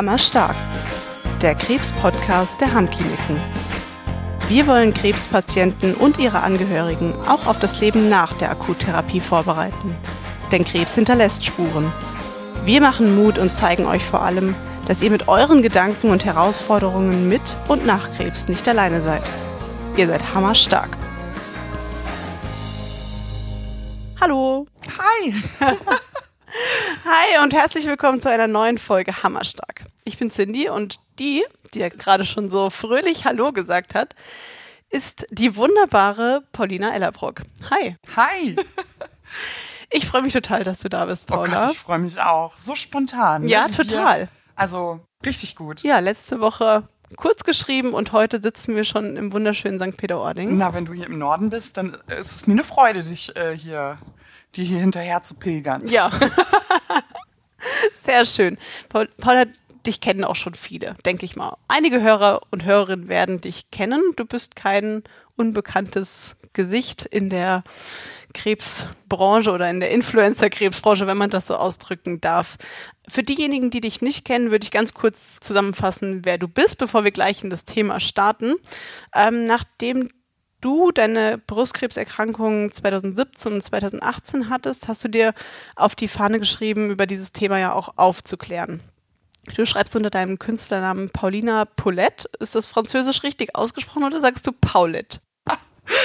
Hammerstark, der Krebs-Podcast der Hammkliniken. Wir wollen Krebspatienten und ihre Angehörigen auch auf das Leben nach der Akuttherapie vorbereiten. Denn Krebs hinterlässt Spuren. Wir machen Mut und zeigen euch vor allem, dass ihr mit euren Gedanken und Herausforderungen mit und nach Krebs nicht alleine seid. Ihr seid hammerstark. Hallo. Hi. Hi und herzlich willkommen zu einer neuen Folge Hammerstark. Ich bin Cindy und die, die ja gerade schon so fröhlich Hallo gesagt hat, ist die wunderbare Paulina Ellerbrock. Hi. Hi. Ich freue mich total, dass du da bist, Oh Paula. Gott, ich freue mich auch. So spontan. ne? Ja, Wie total. Wir, also richtig gut. ja, letzte Woche kurz geschrieben und heute sitzen wir schon im wunderschönen St. Peter-Ording. Na, wenn du hier im Norden bist, dann ist es mir eine Freude, dich äh, hier, dir hier hinterher zu pilgern. Ja. Sehr schön. Paul, Paula, dich kennen auch schon viele, denke ich mal. Einige Hörer und Hörerinnen werden dich kennen. Du bist kein unbekanntes Gesicht in der Krebsbranche oder in der Influencer-Krebsbranche, wenn man das so ausdrücken darf. Für diejenigen, die dich nicht kennen, würde ich ganz kurz zusammenfassen, wer du bist, bevor wir gleich in das Thema starten. Ähm, nachdem du deine Brustkrebserkrankung 2017 und 2018 hattest, hast du dir auf die Fahne geschrieben, über dieses Thema ja auch aufzuklären. Du schreibst unter deinem Künstlernamen Paulina Paulette. Ist das französisch richtig ausgesprochen oder sagst du Paulette?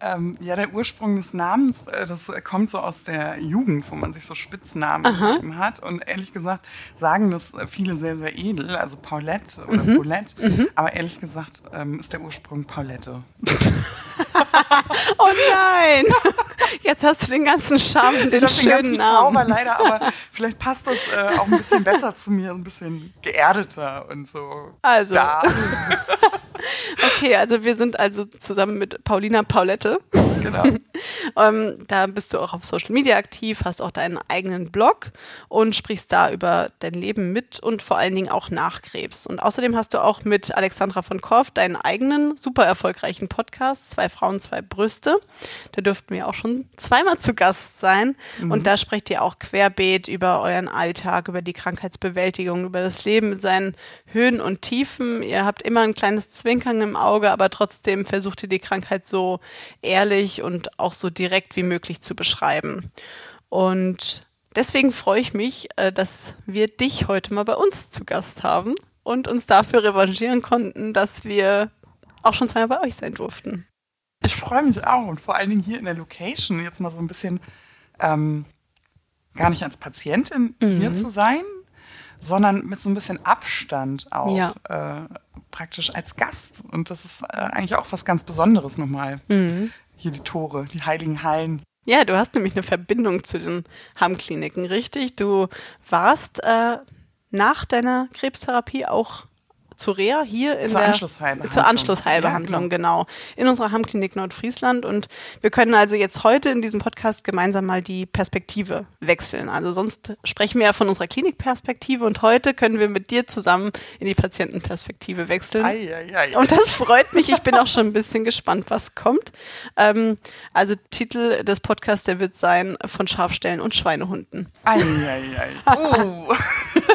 Ähm, ja, der Ursprung des Namens, äh, das kommt so aus der Jugend, wo man sich so Spitznamen gegeben hat. Und ehrlich gesagt sagen das viele sehr, sehr edel, also Paulette oder Mhm. Paulette. Aber ehrlich gesagt ähm, ist der Ursprung Paulette. Oh nein! Jetzt hast du den ganzen Charme und den ich habe den schönen ganzen Namen. Zauber leider, aber vielleicht passt das äh, auch ein bisschen besser zu mir, ein bisschen geerdeter und so. Also. Da. Okay, also wir sind also zusammen mit Paulina Paulette. Genau. Ähm, da bist du auch auf Social Media aktiv, hast auch deinen eigenen Blog und sprichst da über dein Leben mit und vor allen Dingen auch nach Krebs. Und außerdem hast du auch mit Alexandra von Korff deinen eigenen super erfolgreichen Podcast, Zwei Frauen, zwei Brüste. Da dürften wir auch schon zweimal zu Gast sein. Und da sprecht ihr auch querbeet über euren Alltag, über die Krankheitsbewältigung, über das Leben mit seinen Höhen und Tiefen. Ihr habt immer ein kleines Zwinkern im Auge, aber trotzdem versucht ihr die Krankheit so ehrlich und auch so direkt wie möglich zu beschreiben. Und deswegen freue ich mich, äh, dass wir dich heute mal bei uns zu Gast haben und uns dafür revanchieren konnten, dass wir auch schon zweimal bei euch sein durften. Ich freue mich auch und vor allen Dingen hier in der Location jetzt mal so ein bisschen ähm, gar nicht als Patientin Mhm. hier zu sein, sondern mit so ein bisschen Abstand auch Ja. äh, praktisch als Gast. Und das ist äh, eigentlich auch was ganz Besonderes nochmal. Mhm. Hier die Tore, die heiligen Hallen. Ja, du hast nämlich eine Verbindung zu den Hamm-Kliniken, richtig? Du warst äh, nach deiner Krebstherapie auch zu Reha hier in Zur der Anschlussheilbehandlung. zur Anschlussheilbehandlung, Ja, genau. in unserer Hammklinik Nordfriesland und wir können also jetzt heute in diesem Podcast gemeinsam mal die Perspektive wechseln. Also sonst sprechen wir ja von unserer Klinikperspektive und heute können wir mit dir zusammen in die Patientenperspektive wechseln. Ei, ei, ei. Und das freut mich. Ich bin auch schon ein bisschen gespannt, was kommt. Ähm, also Titel des Podcasts, der wird sein von Schafstellen und Schweinehunden. ei, ei, ei. Oh.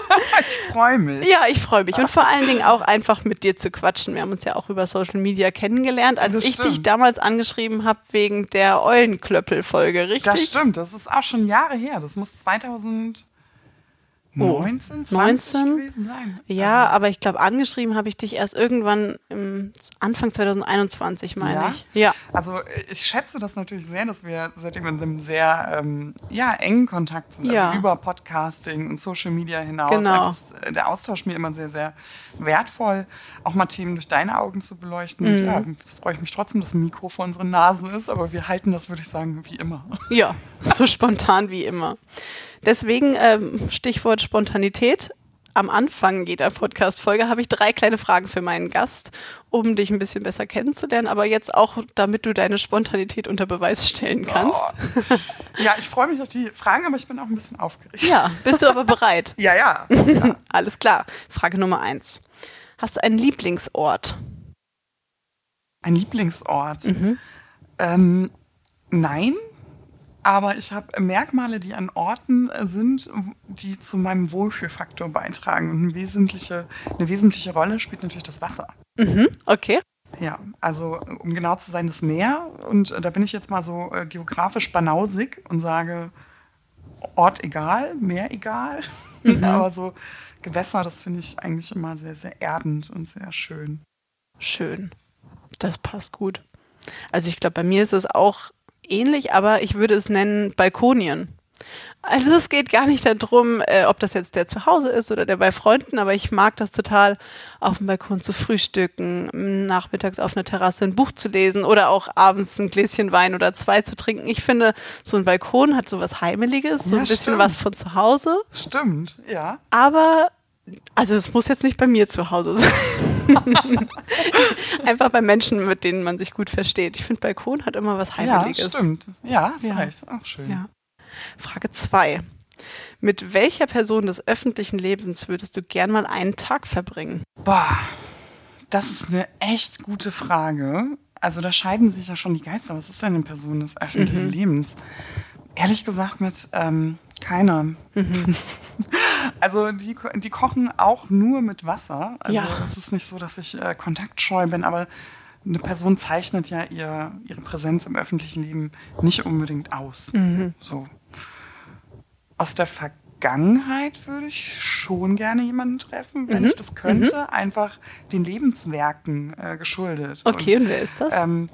ich freue mich. Ja, ich freue mich. Und vor allen Dingen auch einfach mit dir zu quatschen. Wir haben uns ja auch über Social Media kennengelernt, als Das ich dich stimmt. damals angeschrieben habe wegen der Eulenklöppel-Folge, richtig? Das stimmt, das ist auch schon Jahre her. Das muss 2019, Oh, 20 19? gewesen sein. Ja, Also, aber ich glaube, angeschrieben habe ich dich erst irgendwann im Anfang 2021, meine Ja? ich. Ja. Also äh, ich schätze das natürlich sehr, dass wir seitdem in einem sehr ähm, ja, engen Kontakt sind, Ja. also über Podcasting und Social Media hinaus. Genau. Ist, äh, der Austausch mir immer sehr, sehr wertvoll, auch mal Themen durch deine Augen zu beleuchten. Mhm. Und ja, jetzt freue ich mich trotzdem, dass ein Mikro vor unseren Nasen ist, aber wir halten das, würde ich sagen, wie immer. Ja, so spontan wie immer. Deswegen ähm, Stichwort Spontanität. Am Anfang jeder Podcast-Folge habe ich drei kleine Fragen für meinen Gast, um dich ein bisschen besser kennenzulernen, aber jetzt auch, damit du deine Spontanität unter Beweis stellen kannst. Oh. Ja, ich freue mich auf die Fragen, aber ich bin auch ein bisschen aufgeregt. Ja, bist du aber bereit? Ja, ja. Alles klar. Frage Nummer eins. Hast du einen Lieblingsort? Ein Lieblingsort. Mhm. Ähm, nein, aber ich habe Merkmale, die an Orten äh, sind, die zu meinem Wohlfühlfaktor beitragen. Und eine wesentliche, eine wesentliche Rolle spielt natürlich das Wasser. Mhm, okay. Ja, also um genau zu sein, das Meer. Und äh, da bin ich jetzt mal so äh, geografisch banausig und sage, Ort egal, Meer egal. Mhm. Aber so Gewässer, das finde ich eigentlich immer sehr, sehr erdend und sehr schön. Schön. Das passt gut. Also ich glaube, bei mir ist es auch ähnlich, aber ich würde es nennen Balkonien. Also es geht gar nicht darum, äh, ob das jetzt der zu Hause ist oder der bei Freunden, aber ich mag das total, auf dem Balkon zu frühstücken, nachmittags auf einer Terrasse ein Buch zu lesen oder auch abends ein Gläschen Wein oder zwei zu trinken. Ich finde, so ein Balkon hat so was Heimeliges, so Ja, ein bisschen stimmt. was von zu Hause. Stimmt, ja. Aber, also es muss jetzt nicht bei mir zu Hause sein. Einfach bei Menschen, mit denen man sich gut versteht. Ich finde, Balkon hat immer was Ja, Heimeliges. stimmt. Ja, hast Ja. recht. Auch schön. Ja. Frage 2. Mit welcher Person des öffentlichen Lebens würdest du gern mal einen Tag verbringen? Boah, das ist eine echt gute Frage. Also da scheiden sich ja schon die Geister. Was ist denn eine Person des öffentlichen Mhm. Lebens? Ehrlich gesagt mit ähm, keiner. Mhm. Also die, die kochen auch nur mit Wasser. Also Ja. es ist nicht so, dass ich äh, kontaktscheu bin, aber eine Person zeichnet ja ihr, ihre Präsenz im öffentlichen Leben nicht unbedingt aus. Mhm. So. Aus der Vergangenheit würde ich schon gerne jemanden treffen, wenn Mhm. ich das könnte, einfach den Lebenswerken äh, geschuldet. Okay, und, wer ist das? Ähm,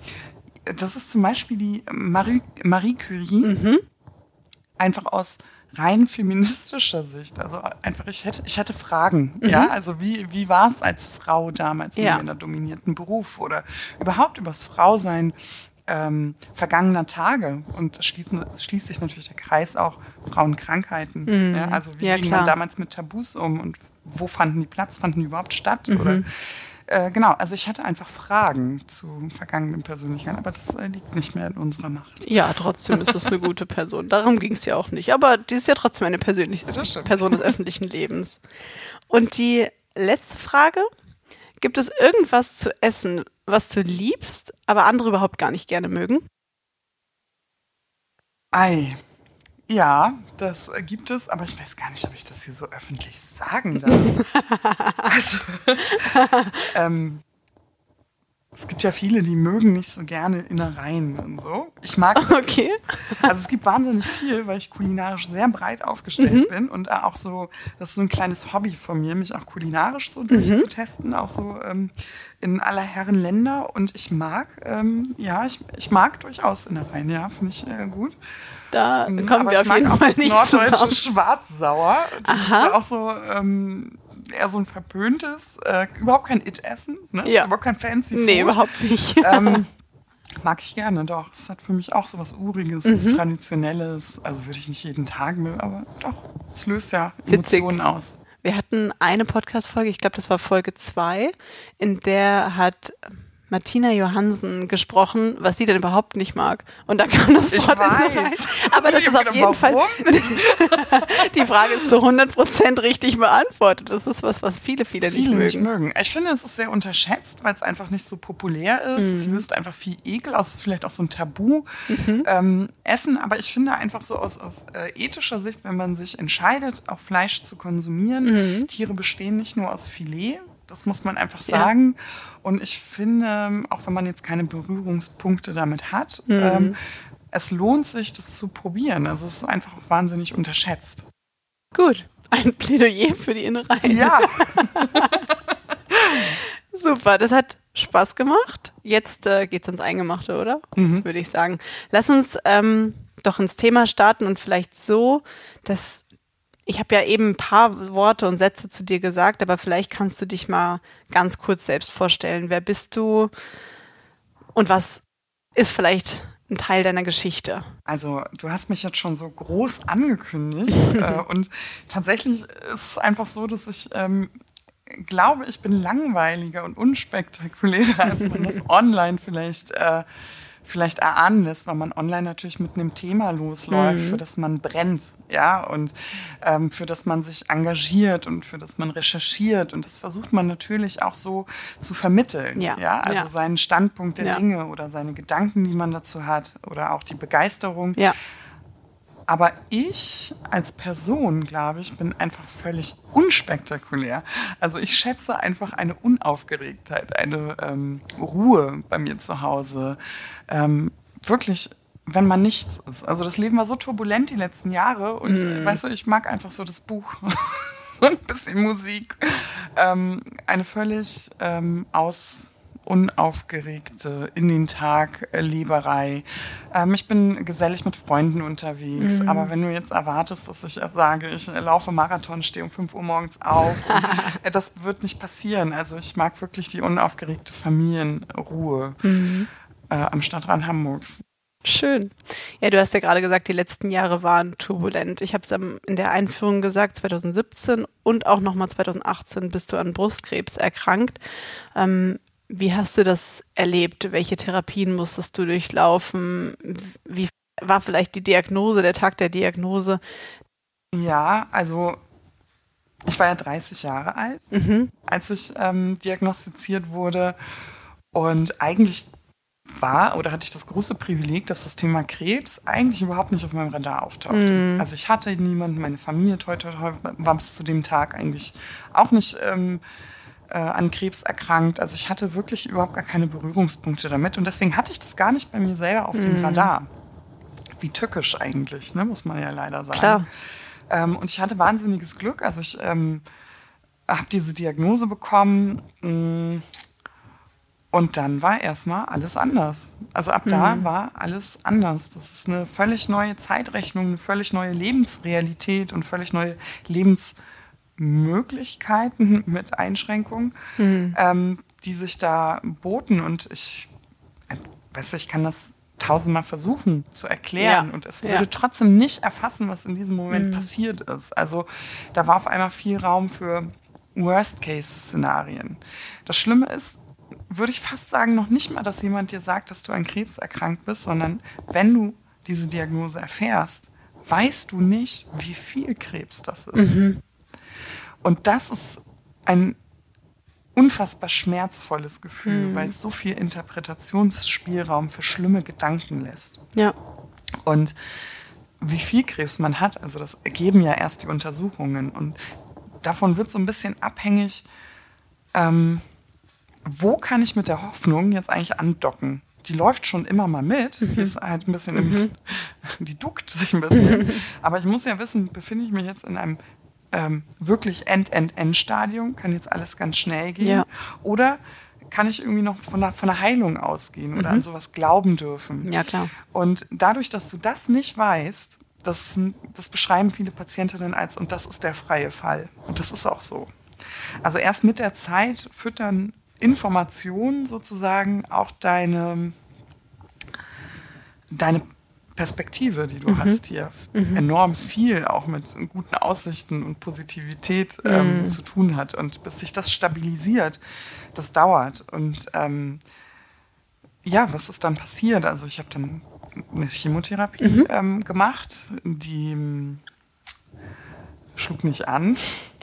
das ist zum Beispiel die Marie, Marie Curie. Mhm. Einfach aus rein feministischer Sicht. Also einfach, ich hätte, ich hätte Fragen. Mhm. Ja, also wie, wie war es als Frau damals in Ja. einem männerdominierten Beruf oder überhaupt übers Frausein ähm, vergangener Tage. Und es schließt sich natürlich der Kreis auch Frauenkrankheiten. Ja, also wie Mhm. Ja, ging klar. man damals mit Tabus um und wo fanden die Platz? Fanden die überhaupt statt? Mhm. Oder äh, genau, also ich hatte einfach Fragen zu vergangenen Persönlichkeiten, aber das äh, liegt nicht mehr in unserer Macht. ja, trotzdem ist das eine gute Person. Darum ging es ja auch nicht. Aber die ist ja trotzdem eine persönliche. Person des öffentlichen Lebens. Und die letzte Frage. Gibt es irgendwas zu essen, was du liebst, aber andere überhaupt gar nicht gerne mögen? Ei. Ja, das gibt es, aber ich weiß gar nicht, ob ich das hier so öffentlich sagen darf. also, ähm, es gibt ja viele, die mögen nicht so gerne Innereien und so. Ich mag das. Okay. Also es gibt wahnsinnig viel, weil ich kulinarisch sehr breit aufgestellt bin und auch so, das ist so ein kleines Hobby von mir, mich auch kulinarisch so durchzutesten, auch so ähm, in aller Herren Länder. Und ich mag, ähm, ja, ich, ich mag durchaus Innereien, ja, finde ich äh, gut. Da Mhm, kommen aber wir ich auf mag jeden auch Fall nicht norddeutsche zusammen. Schwarzsauer. Das Aha. ist auch so ähm, eher so ein verpöntes, äh, überhaupt kein It-Essen, ne? Ja. überhaupt kein fancy Nee, Food. überhaupt nicht. Ähm, mag ich gerne, doch. Es hat für mich auch so was Uriges, was Mhm. Traditionelles. Also würde ich nicht jeden Tag mögen, aber doch, es löst ja Witzig. Emotionen aus. Wir hatten eine Podcast-Folge, ich glaube, das war Folge 2, in der hat Martina Johansen gesprochen, was sie denn überhaupt nicht mag. Und da kam das Ich Wort in weiß. Aber das Ich ist auf hab jeden gedacht, Fall, warum? die Frage ist zu 100% richtig beantwortet. Das ist was, was viele, viele, Viele nicht nicht mögen. mögen. Ich finde, es ist sehr unterschätzt, weil es einfach nicht so populär ist. Mhm. Es löst einfach viel Ekel aus. Es ist vielleicht auch so ein Tabu. Ähm, Essen, aber ich finde einfach so aus, aus äh, ethischer Sicht, wenn man sich entscheidet, auch Fleisch zu konsumieren, Mhm. Tiere bestehen nicht nur aus Filet. Das muss man einfach Ja. sagen. Und ich finde, auch wenn man jetzt keine Berührungspunkte damit hat, Mhm. ähm, es lohnt sich, das zu probieren. Also es ist einfach wahnsinnig unterschätzt. Gut, ein Plädoyer für die Innereien. Ja, Super, das hat Spaß gemacht. Jetzt äh, geht's ins Eingemachte, oder? Würde ich sagen. Lass uns ähm, doch ins Thema starten und vielleicht so, dass ich habe ja eben ein paar Worte und Sätze zu dir gesagt, aber vielleicht kannst du dich mal ganz kurz selbst vorstellen. Wer bist du und was ist vielleicht ein Teil deiner Geschichte? Also, du hast mich jetzt schon so groß angekündigt. äh, und tatsächlich ist es einfach so, dass ich ähm, glaube, ich bin langweiliger und unspektakulärer, als man das online vielleicht, äh, vielleicht erahnen lässt, weil man online natürlich mit einem Thema losläuft, für das man brennt, ja, und ähm, für das man sich engagiert und für das man recherchiert. Und das versucht man natürlich auch so zu vermitteln. Ja. ja? Also Ja. seinen Standpunkt der Ja. Dinge oder seine Gedanken, die man dazu hat oder auch die Begeisterung. Ja. Aber ich als Person, glaube ich, bin einfach völlig unspektakulär. Also ich schätze einfach eine Unaufgeregtheit, eine ähm, Ruhe bei mir zu Hause. Ähm, wirklich wenn man nichts ist. Also das Leben war so turbulent die letzten Jahre und mm. weißt du, ich mag einfach so das Buch und ein bisschen Musik. Ähm, eine völlig ähm, aus unaufgeregte in den Tag äh, Leberei. Ähm, ich bin gesellig mit Freunden unterwegs, mhm. aber wenn du jetzt erwartest, dass ich sage, ich laufe Marathon, stehe um 5 Uhr morgens auf, und, äh, das wird nicht passieren. Also ich mag wirklich die unaufgeregte Familienruhe mhm. Äh, am Stadtrand Hamburgs. Schön. Ja, du hast ja gerade gesagt, die letzten Jahre waren turbulent. Ich habe es in der Einführung gesagt, 2017 und auch nochmal 2018 bist du an Brustkrebs erkrankt. Ähm, wie hast du das erlebt? Welche Therapien musstest du durchlaufen? Wie war vielleicht die Diagnose, der Tag der Diagnose? Ja, also ich war ja 30 Jahre alt, mhm. als ich ähm, diagnostiziert wurde. Und eigentlich war oder hatte ich das große Privileg, dass das Thema Krebs eigentlich überhaupt nicht auf meinem Radar auftauchte. Mm. Also ich hatte niemanden, meine Familie toi, toi, toi, war bis zu dem Tag eigentlich auch nicht ähm, äh, an Krebs erkrankt. Also ich hatte wirklich überhaupt gar keine Berührungspunkte damit und deswegen hatte ich das gar nicht bei mir selber auf mm. dem Radar. Wie tückisch eigentlich, ne, muss man ja leider sagen. Klar. Ähm, und ich hatte wahnsinniges Glück. Also ich ähm, habe diese Diagnose bekommen. Mh, mm, und dann war erstmal alles anders. Also ab da mhm. war alles anders. Das ist eine völlig neue Zeitrechnung, eine völlig neue Lebensrealität und völlig neue Lebensmöglichkeiten mit Einschränkungen, mhm. ähm, die sich da boten. Und ich, äh, weiß ich kann das tausendmal versuchen zu erklären ja. und es würde ja. trotzdem nicht erfassen, was in diesem Moment mhm. passiert ist. Also da war auf einmal viel Raum für Worst-Case-Szenarien. Das Schlimme ist, würde ich fast sagen, noch nicht mal, dass jemand dir sagt, dass du an Krebs erkrankt bist, sondern wenn du diese Diagnose erfährst, weißt du nicht, wie viel Krebs das ist. Mhm. Und das ist ein unfassbar schmerzvolles Gefühl, mhm. weil es so viel Interpretationsspielraum für schlimme Gedanken lässt. Ja. Und wie viel Krebs man hat, also das ergeben ja erst die Untersuchungen. Und davon wird so ein bisschen abhängig, ähm, wo kann ich mit der Hoffnung jetzt eigentlich andocken? Die läuft schon immer mal mit, mhm. die ist halt ein bisschen, im, mhm. die duckt sich ein bisschen. Aber ich muss ja wissen, befinde ich mich jetzt in einem ähm, wirklich End-End-End-Stadium, kann jetzt alles ganz schnell gehen? Ja. Oder kann ich irgendwie noch von der, von der Heilung ausgehen oder mhm. an sowas glauben dürfen? Ja, klar. Und dadurch, dass du das nicht weißt, das, das beschreiben viele Patientinnen als, und das ist der freie Fall. Und das ist auch so. Also erst mit der Zeit füttern Information sozusagen auch deine, deine Perspektive, die du mhm. hast hier, mhm. enorm viel auch mit guten Aussichten und Positivität ähm, mhm. zu tun hat. Und bis sich das stabilisiert, das dauert. Und ähm, ja, was ist dann passiert? Also ich habe dann eine Chemotherapie mhm. ähm, gemacht, die ähm, schlug nicht an.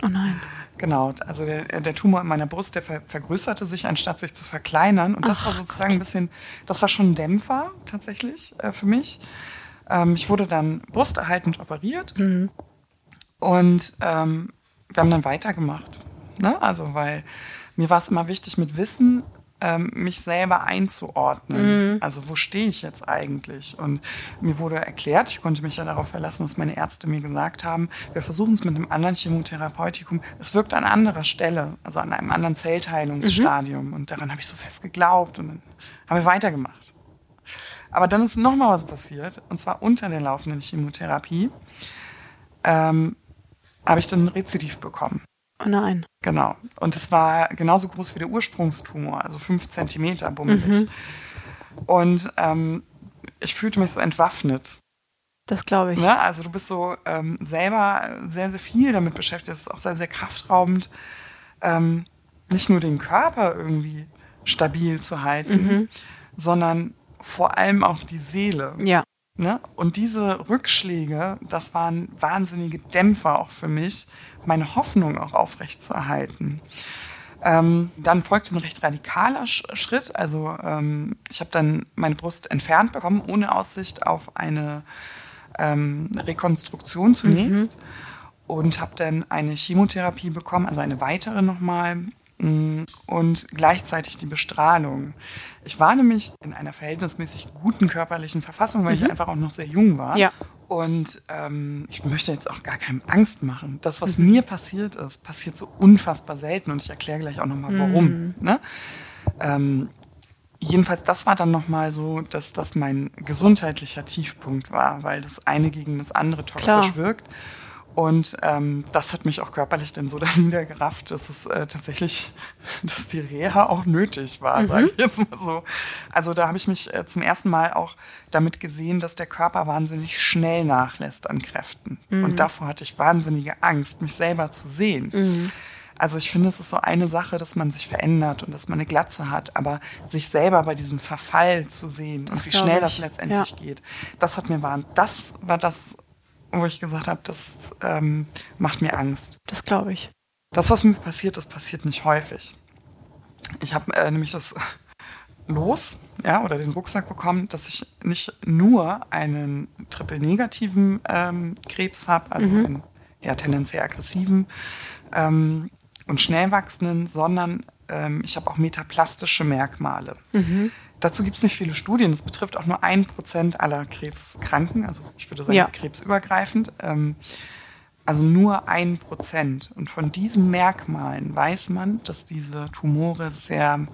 Oh nein. Genau, also der, der Tumor in meiner Brust, der ver vergrößerte sich, anstatt sich zu verkleinern. Und das Ach, war sozusagen ein bisschen, das war schon ein Dämpfer tatsächlich äh, für mich. Ähm, ich wurde dann brusterhaltend operiert mhm. und ähm, wir haben dann weitergemacht. Ne? Also, weil mir war es immer wichtig, mit Wissen ähm, mich selber einzuordnen. Mhm. Also wo stehe ich jetzt eigentlich? Und mir wurde erklärt, ich konnte mich ja darauf verlassen, was meine Ärzte mir gesagt haben, wir versuchen es mit einem anderen Chemotherapeutikum. Es wirkt an anderer Stelle, also an einem anderen Zellteilungsstadium. Mhm. Und daran habe ich so fest geglaubt und dann haben wir weitergemacht. Aber dann ist noch mal was passiert, und zwar unter der laufenden Chemotherapie ähm, habe ich dann ein Rezidiv bekommen. Oh nein. Genau. Und es war genauso groß wie der Ursprungstumor, also fünf Zentimeter bummelig. Mhm. Und ähm, ich fühlte mich so entwaffnet. Das glaube ich. Ne? Also du bist so ähm, selber sehr, sehr viel damit beschäftigt. Das ist auch sehr, sehr kraftraubend, ähm, nicht nur den Körper irgendwie stabil zu halten, mhm. sondern vor allem auch die Seele. Ja. Ne? Und diese Rückschläge, das waren wahnsinnige Dämpfer auch für mich, meine Hoffnung auch aufrechtzuerhalten. Ähm, dann folgte ein recht radikaler Schritt. Also ähm, ich habe dann meine Brust entfernt bekommen, ohne Aussicht auf eine ähm, Rekonstruktion zunächst mhm. und habe dann eine Chemotherapie bekommen, also eine weitere nochmal und gleichzeitig die Bestrahlung. Ich war nämlich in einer verhältnismäßig guten körperlichen Verfassung, weil mhm. ich einfach auch noch sehr jung war. Ja. Und ähm, ich möchte jetzt auch gar keinem Angst machen. Das, was mhm. mir passiert ist, passiert so unfassbar selten und ich erkläre gleich auch nochmal, warum. Mhm. Ne? Ähm, jedenfalls, das war dann nochmal so, dass das mein gesundheitlicher Tiefpunkt war, weil das eine gegen das andere toxisch Klar. wirkt. Und ähm, das hat mich auch körperlich dann so da niedergerafft, dass es äh, tatsächlich, dass die Reha auch nötig war, mhm. sage ich jetzt mal so. Also da habe ich mich äh, zum ersten Mal auch damit gesehen, dass der Körper wahnsinnig schnell nachlässt an Kräften. Mhm. Und davor hatte ich wahnsinnige Angst, mich selber zu sehen. Mhm. Also ich finde, es ist so eine Sache, dass man sich verändert und dass man eine Glatze hat, aber sich selber bei diesem Verfall zu sehen das und wie schnell ich. das letztendlich ja. geht, das hat mir war, das war das, wo ich gesagt habe, das ähm, macht mir Angst. Das glaube ich. Das, was mir passiert, das passiert nicht häufig. Ich habe äh, nämlich das los, ja, oder den Rucksack bekommen, dass ich nicht nur einen triple-negativen ähm, Krebs habe, also mhm. einen eher tendenziell aggressiven ähm, und schnell wachsenden, sondern ähm, ich habe auch metaplastische Merkmale. Mhm. Dazu gibt es nicht viele Studien. Das betrifft auch nur ein Prozent aller Krebskranken, also ich würde sagen ja. krebsübergreifend. Ähm, also nur ein Prozent. Und von diesen Merkmalen weiß man, dass diese Tumore sehr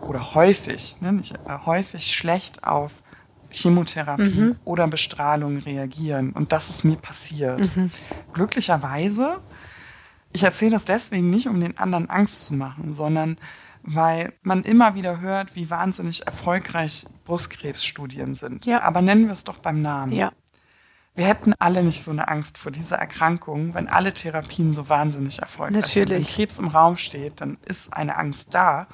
oder häufig, ne, nicht, äh, häufig schlecht auf Chemotherapie mhm. oder Bestrahlung reagieren. Und das ist mir passiert. Mhm. Glücklicherweise, ich erzähle das deswegen nicht, um den anderen Angst zu machen, sondern weil man immer wieder hört, wie wahnsinnig erfolgreich Brustkrebsstudien sind. Ja. Aber nennen wir es doch beim Namen. Ja. Wir hätten alle nicht so eine Angst vor dieser Erkrankung, wenn alle Therapien so wahnsinnig erfolgreich sind. Natürlich. Wenn Krebs im Raum steht, dann ist eine Angst da.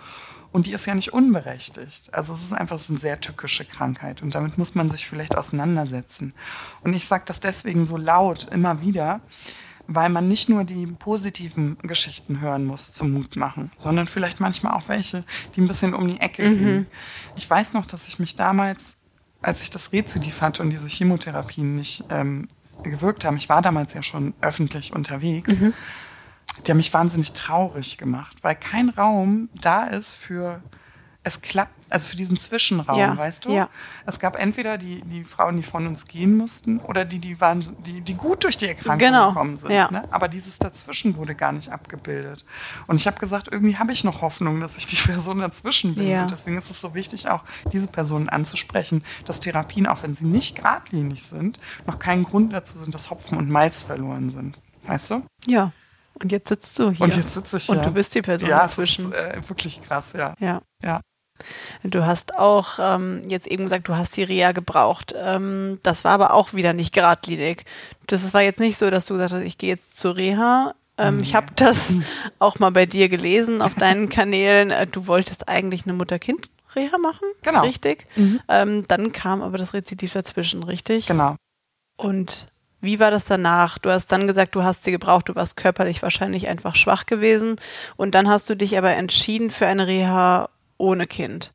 Und die ist ja nicht unberechtigt. Also es ist einfach so eine sehr tückische Krankheit und damit muss man sich vielleicht auseinandersetzen. Und ich sage das deswegen so laut immer wieder, weil man nicht nur die positiven Geschichten hören muss zum Mut machen, sondern vielleicht manchmal auch welche, die ein bisschen um die Ecke mhm. gehen. Ich weiß noch, dass ich mich damals, als ich das Rezidiv hatte und diese Chemotherapien nicht ähm, gewirkt haben, ich war damals ja schon öffentlich unterwegs, mhm. die haben mich wahnsinnig traurig gemacht, weil kein Raum da ist für es klappt, also für diesen Zwischenraum, ja, weißt du? Ja. Es gab entweder die, die Frauen, die von uns gehen mussten, oder die, die waren, die, die gut durch die Erkrankung genau, gekommen sind. Ja. Ne? Aber dieses dazwischen wurde gar nicht abgebildet. Und ich habe gesagt, irgendwie habe ich noch Hoffnung, dass ich die Person dazwischen bin. Ja. Und deswegen ist es so wichtig, auch diese Personen anzusprechen, dass Therapien, auch wenn sie nicht geradlinig sind, noch kein Grund dazu sind, dass Hopfen und Malz verloren sind. Weißt du? Ja. Und jetzt sitzt du hier. Und jetzt sitze ich hier. Und du bist die Person ja, dazwischen. Ja, äh, wirklich krass, ja. Ja. Ja. Du hast auch ähm, jetzt eben gesagt, du hast die Reha gebraucht. Ähm, das war aber auch wieder nicht geradlinig. Das war jetzt nicht so, dass du gesagt hast, ich gehe jetzt zur Reha. Ähm, nee. Ich habe das auch mal bei dir gelesen auf deinen Kanälen. Äh, du wolltest eigentlich eine Mutter-Kind-Reha machen. Genau. Richtig. Mhm. Ähm, dann kam aber das Rezidiv dazwischen, richtig? Genau. Und wie war das danach? Du hast dann gesagt, du hast sie gebraucht, du warst körperlich wahrscheinlich einfach schwach gewesen. Und dann hast du dich aber entschieden für eine Reha ohne Kind.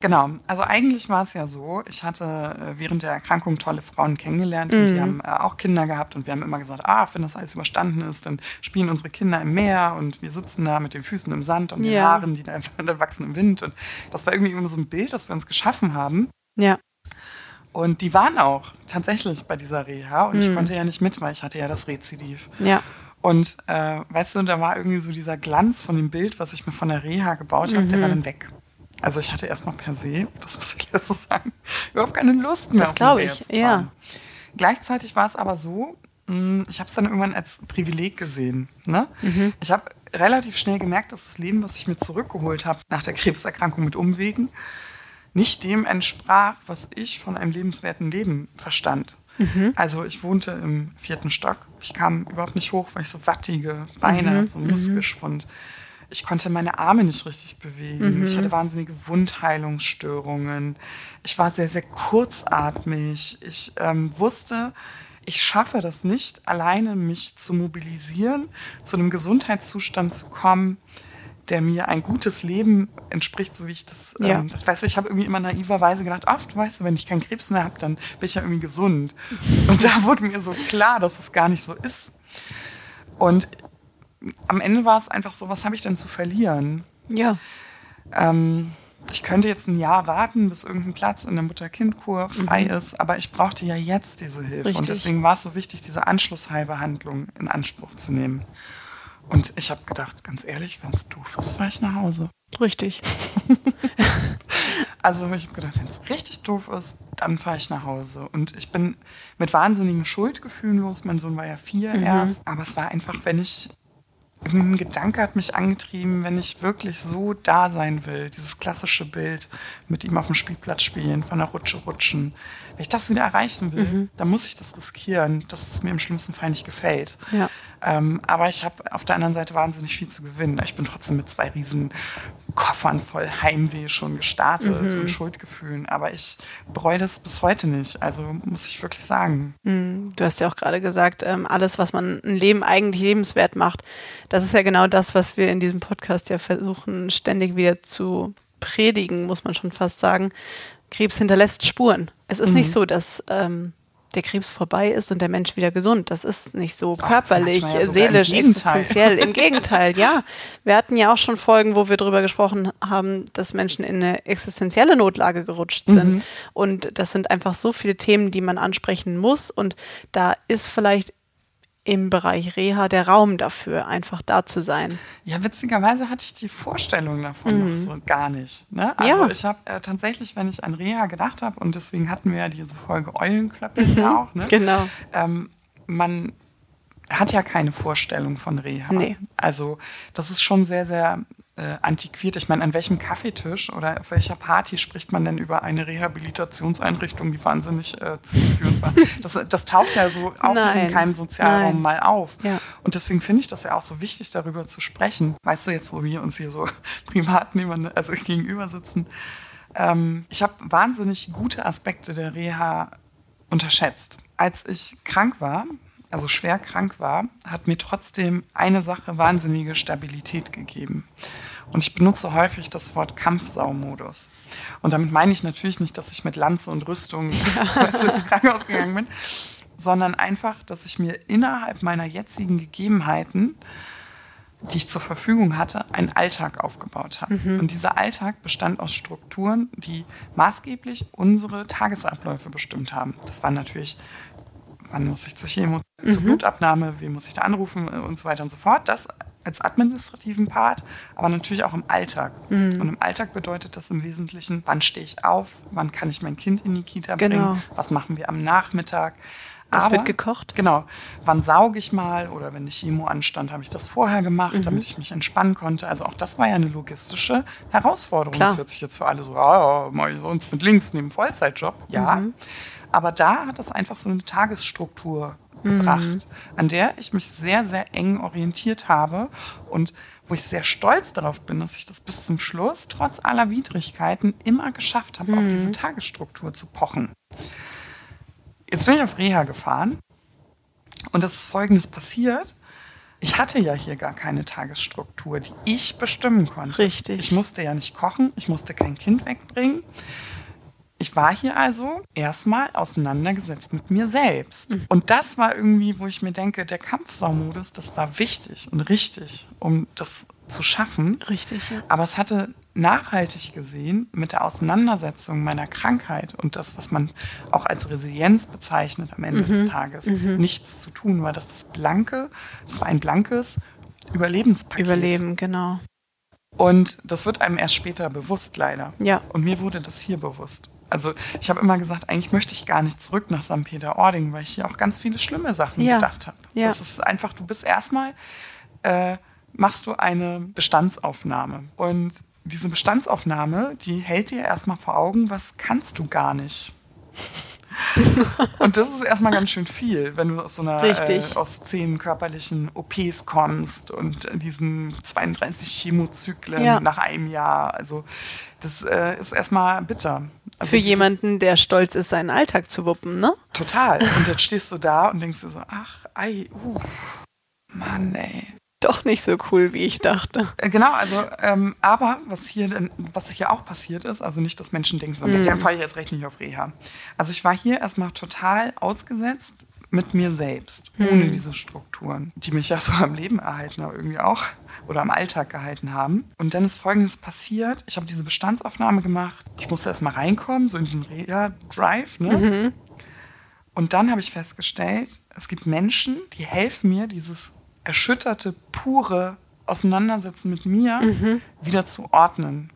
Genau, also eigentlich war es ja so, ich hatte äh, während der Erkrankung tolle Frauen kennengelernt und die mhm. haben äh, auch Kinder gehabt und wir haben immer gesagt, ah, wenn das alles überstanden ist, dann spielen unsere Kinder im Meer und wir sitzen da mit den Füßen im Sand und den ja. Haaren, die einfach dann wachsen im Wind und das war irgendwie immer so ein Bild, das wir uns geschaffen haben. Ja. Und die waren auch tatsächlich bei dieser Reha und mhm. ich konnte ja nicht mit, weil ich hatte ja das Rezidiv. Ja. Und äh, weißt du, da war irgendwie so dieser Glanz von dem Bild, was ich mir von der Reha gebaut habe, mhm. der war dann weg. Also ich hatte erstmal per se, das muss ich jetzt so sagen, überhaupt keine Lust mehr. Das glaube ich, ja. Gleichzeitig war es aber so, hm, ich habe es dann irgendwann als Privileg gesehen. Ne? Mhm. Ich habe relativ schnell gemerkt, dass das Leben, was ich mir zurückgeholt habe nach der Krebserkrankung mit Umwegen, nicht dem entsprach, was ich von einem lebenswerten Leben verstand. Mhm. Also ich wohnte im vierten Stock. Ich kam überhaupt nicht hoch, weil ich so wattige Beine, mhm. so Muskelschwund. Mhm ich konnte meine Arme nicht richtig bewegen. Mhm. Ich hatte wahnsinnige Wundheilungsstörungen. Ich war sehr, sehr kurzatmig. Ich ähm, wusste, ich schaffe das nicht, alleine mich zu mobilisieren, zu einem Gesundheitszustand zu kommen, der mir ein gutes Leben entspricht, so wie ich das, Ja. ähm, das weiß ich, habe irgendwie immer naiverweise gedacht, ach, du weißt, wenn ich keinen Krebs mehr habe, dann bin ich ja irgendwie gesund. Und da wurde mir so klar, dass es gar nicht so ist. Und am Ende war es einfach so, was habe ich denn zu verlieren? Ja. Ähm, ich könnte jetzt ein Jahr warten, bis irgendein Platz in der Mutter-Kind-Kur frei ist, aber ich brauchte ja jetzt diese Hilfe. Mhm. Richtig. Und deswegen war es so wichtig, diese Anschlussheilbehandlung in Anspruch zu nehmen. Und ich habe gedacht, ganz ehrlich, wenn es doof ist, fahre ich nach Hause. Richtig. Also ich habe gedacht, wenn es richtig doof ist, dann fahre ich nach Hause. Und ich bin mit wahnsinnigen Schuldgefühlen los. Mein Sohn war ja vier erst. Aber es war einfach, wenn ich, ein Gedanke hat mich angetrieben, wenn ich wirklich so da sein will, dieses klassische Bild mit ihm auf dem Spielplatz spielen, von der Rutsche rutschen. Wenn ich das wieder erreichen will, dann muss ich das riskieren, dass es mir im schlimmsten Fall nicht gefällt. Ja. Ähm, aber ich habe auf der anderen Seite wahnsinnig viel zu gewinnen. Ich bin trotzdem mit zwei riesen Koffern voll Heimweh schon gestartet und Schuldgefühlen. Aber ich bereue das bis heute nicht. Also muss ich wirklich sagen. Du hast ja auch gerade gesagt, ähm, alles, was man ein Leben eigentlich lebenswert macht, das ist ja genau das, was wir in diesem Podcast ja versuchen, ständig wieder zu predigen, muss man schon fast sagen. Krebs hinterlässt Spuren. Es ist nicht so, dass ähm, der Krebs vorbei ist und der Mensch wieder gesund. Das ist nicht so körperlich, manchmal ja seelisch, im existenziell. Im Gegenteil, ja. Wir hatten ja auch schon Folgen, wo wir darüber gesprochen haben, dass Menschen in eine existenzielle Notlage gerutscht sind. Und das sind einfach so viele Themen, die man ansprechen muss. Und da ist vielleicht im Bereich Reha der Raum dafür, einfach da zu sein. Ja, witzigerweise hatte ich die Vorstellung davon noch so gar nicht. Ne? Also Ja. ich habe äh, tatsächlich, wenn ich an Reha gedacht habe, und deswegen hatten wir ja diese Folge Eulenklöppel ja auch, ne? Genau. ähm, man hat ja keine Vorstellung von Reha. Nee. Also das ist schon sehr, sehr äh, antiquiert. Ich meine, an welchem Kaffeetisch oder auf welcher Party spricht man denn über eine Rehabilitationseinrichtung, die wahnsinnig äh, zielführend war? Das, das taucht ja so auch Nein. in keinem Sozialraum Nein. mal auf. Ja. Und deswegen finde ich das ja auch so wichtig, darüber zu sprechen. Weißt du jetzt, wo wir uns hier so privat nebeneinander, also gegenüber sitzen? Ähm, ich habe wahnsinnig gute Aspekte der Reha unterschätzt. Als ich krank war, also schwer krank war, hat mir trotzdem eine Sache wahnsinnige Stabilität gegeben. Und ich benutze häufig das Wort Kampfsaumodus. Und damit meine ich natürlich nicht, dass ich mit Lanze und Rüstung du, ins Krankenhaus gegangen bin, sondern einfach, dass ich mir innerhalb meiner jetzigen Gegebenheiten die ich zur Verfügung hatte, einen Alltag aufgebaut habe. Und dieser Alltag bestand aus Strukturen, die maßgeblich unsere Tagesabläufe bestimmt haben. Das war natürlich, wann muss ich zur Chemo, zur Blutabnahme, wie muss ich da anrufen äh, und so weiter und so fort. Das als administrativen Part, aber natürlich auch im Alltag. Und im Alltag bedeutet das im Wesentlichen, wann stehe ich auf, wann kann ich mein Kind in die Kita Genau. bringen, was machen wir am Nachmittag. Was Aber- wird gekocht? Genau. Wann sauge ich mal oder wenn die Chemo anstand, habe ich das vorher gemacht, Mhm. damit ich mich entspannen konnte. Also auch das war ja eine logistische Herausforderung. Klar. Das hört sich jetzt für alle so, ah, mache ich sonst mit links neben Vollzeitjob. Ja. Mhm. Aber da hat das einfach so eine Tagesstruktur gebracht, Mhm. an der ich mich sehr, sehr eng orientiert habe und wo ich sehr stolz darauf bin, dass ich das bis zum Schluss, trotz aller Widrigkeiten, immer geschafft habe, auf Mhm. diese Tagesstruktur zu pochen. Jetzt bin ich auf Reha gefahren und es ist Folgendes passiert. Ich hatte ja hier gar keine Tagesstruktur, die ich bestimmen konnte. Richtig. Ich musste ja nicht kochen, ich musste kein Kind wegbringen. Ich war hier also erstmal auseinandergesetzt mit mir selbst. Mhm. Und das war irgendwie, wo ich mir denke, der Kampfsaumodus, das war wichtig und richtig, um das zu schaffen. Richtig, ja. Aber es hatte nachhaltig gesehen mit der Auseinandersetzung meiner Krankheit und das, was man auch als Resilienz bezeichnet am Ende Mhm. des Tages, nichts zu tun, weil das das blanke, das war ein blankes Überlebenspaket. Überleben, genau. Und das wird einem erst später bewusst, leider. Ja. Und mir wurde das hier bewusst. Also ich habe immer gesagt, eigentlich möchte ich gar nicht zurück nach St. Peter-Ording, weil ich hier auch ganz viele schlimme Sachen Ja. gedacht habe. Ja. Das ist einfach, du bist erstmal, äh, machst du eine Bestandsaufnahme. Und diese Bestandsaufnahme, die hält dir erstmal vor Augen, was kannst du gar nicht. Und das ist erstmal ganz schön viel, wenn du aus so einer. Äh, aus zehn körperlichen OPs kommst und diesen 32 Chemozyklen Ja. nach einem Jahr. Also das äh, ist erstmal bitter. Also Für jemanden, der stolz ist, seinen Alltag zu wuppen, ne? Total. Und jetzt stehst du da und denkst dir so, ach, ei, uh, Mann, ey. doch nicht so cool, wie ich dachte. Äh, Genau, also, ähm, aber was hier, denn, was hier auch passiert ist, also nicht, dass Menschen denken, so, mm. dann fahre ich jetzt recht nicht auf Reha. Also ich war hier erstmal total ausgesetzt mit mir selbst, ohne diese Strukturen, die mich ja so am Leben erhalten, aber irgendwie auch oder am Alltag gehalten haben. Und dann ist Folgendes passiert. Ich habe diese Bestandsaufnahme gemacht. Ich musste erstmal reinkommen, so in diesen Reha-Drive. Ne? Und dann habe ich festgestellt, es gibt Menschen, die helfen mir, dieses erschütterte, pure Auseinandersetzen mit mir wieder zu ordnen.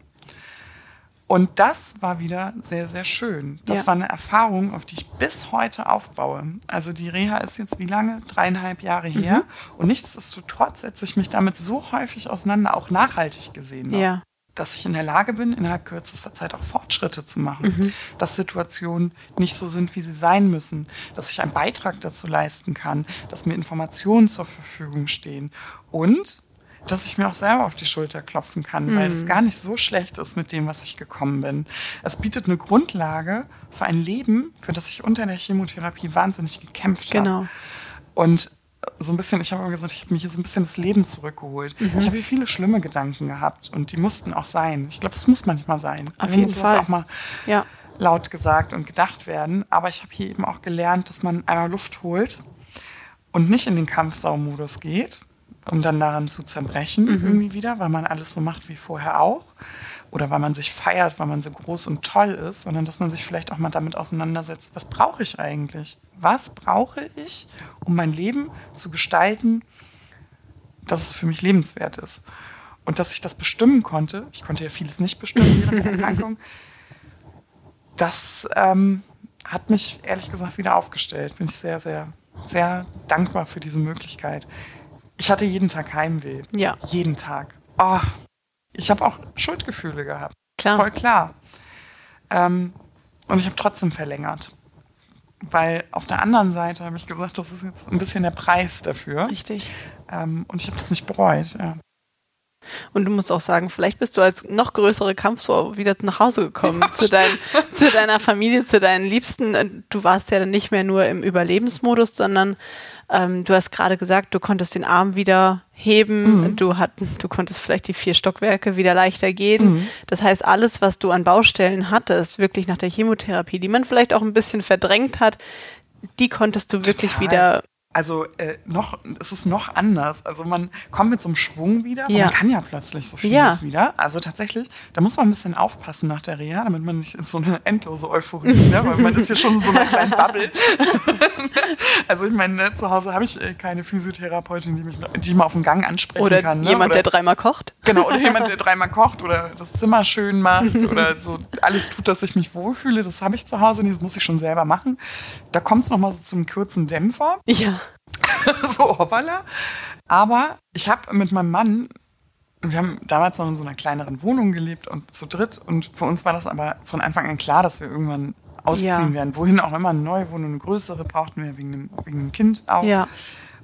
Und das war wieder sehr, sehr schön. Das Ja. war eine Erfahrung, auf die ich bis heute aufbaue. Also die Reha ist jetzt wie lange? Dreieinhalb Jahre her. Und nichtsdestotrotz setze ich mich damit so häufig auseinander, auch nachhaltig gesehen. noch Ja. dass ich in der Lage bin, innerhalb kürzester Zeit auch Fortschritte zu machen, dass Situationen nicht so sind, wie sie sein müssen, dass ich einen Beitrag dazu leisten kann, dass mir Informationen zur Verfügung stehen und dass ich mir auch selber auf die Schulter klopfen kann, weil das gar nicht so schlecht ist mit dem, was ich gekommen bin. Es bietet eine Grundlage für ein Leben, für das ich unter der Chemotherapie wahnsinnig gekämpft habe. Genau. Und so ein bisschen, ich habe immer gesagt, ich habe mir hier so ein bisschen das Leben zurückgeholt. Mhm. Ich habe hier viele schlimme Gedanken gehabt und die mussten auch sein. Ich glaube, es muss manchmal sein. Auf jeden Fall. auch mal Ja. laut gesagt und gedacht werden. Aber ich habe hier eben auch gelernt, dass man einmal Luft holt und nicht in den Kampfsaumodus geht, um dann daran zu zerbrechen Mhm. irgendwie wieder, weil man alles so macht wie vorher auch. Oder weil man sich feiert, weil man so groß und toll ist, sondern dass man sich vielleicht auch mal damit auseinandersetzt, was brauche ich eigentlich? Was brauche ich, um mein Leben zu gestalten, dass es für mich lebenswert ist? Und dass ich das bestimmen konnte, ich konnte ja vieles nicht bestimmen während der Erkrankung, das ähm, hat mich ehrlich gesagt wieder aufgestellt. Bin ich sehr, sehr, sehr dankbar für diese Möglichkeit. Ich hatte jeden Tag Heimweh. Ja. Jeden Tag. Oh, ich habe auch Schuldgefühle gehabt. Klar. Voll klar. Ähm, und ich habe trotzdem verlängert. Weil auf der anderen Seite habe ich gesagt, das ist jetzt ein bisschen der Preis dafür. Richtig. Ähm, und ich habe das nicht bereut. Ja. Und du musst auch sagen, vielleicht bist du als noch größere Kampfsau wieder nach Hause gekommen, zu, dein, zu deiner Familie, zu deinen Liebsten. Du warst ja dann nicht mehr nur im Überlebensmodus, sondern ähm, du hast gerade gesagt, du konntest den Arm wieder heben, du, hat, du konntest vielleicht die vier Stockwerke wieder leichter gehen. Das heißt, alles, was du an Baustellen hattest, wirklich nach der Chemotherapie, die man vielleicht auch ein bisschen verdrängt hat, die konntest du wirklich Total. wieder Also äh, noch, es ist noch anders. Also man kommt mit so einem Schwung wieder. Ja. Man kann ja plötzlich so vieles Ja. wieder. Also tatsächlich, da muss man ein bisschen aufpassen nach der Reha, damit man nicht in so eine endlose Euphorie, ne? weil man ist ja schon in so einer kleinen Bubble. also ich meine, ne, zu Hause habe ich äh, keine Physiotherapeutin, die mich, die ich mal auf dem Gang ansprechen oder kann. Ne? jemand, oder, der dreimal kocht. Genau, oder jemand, der dreimal kocht oder das Zimmer schön macht oder so alles tut, dass ich mich wohlfühle. Das habe ich zu Hause nicht, das muss ich schon selber machen. Da kommt es nochmal so zum kurzen Dämpfer. Ja. so hoppala. Aber ich habe mit meinem Mann, wir haben damals noch in so einer kleineren Wohnung gelebt und zu dritt. Und für uns war das aber von Anfang an klar, dass wir irgendwann ausziehen Ja. werden. Wohin auch immer, eine neue Wohnung, eine größere brauchten wir wegen dem, wegen dem Kind auch. Ja.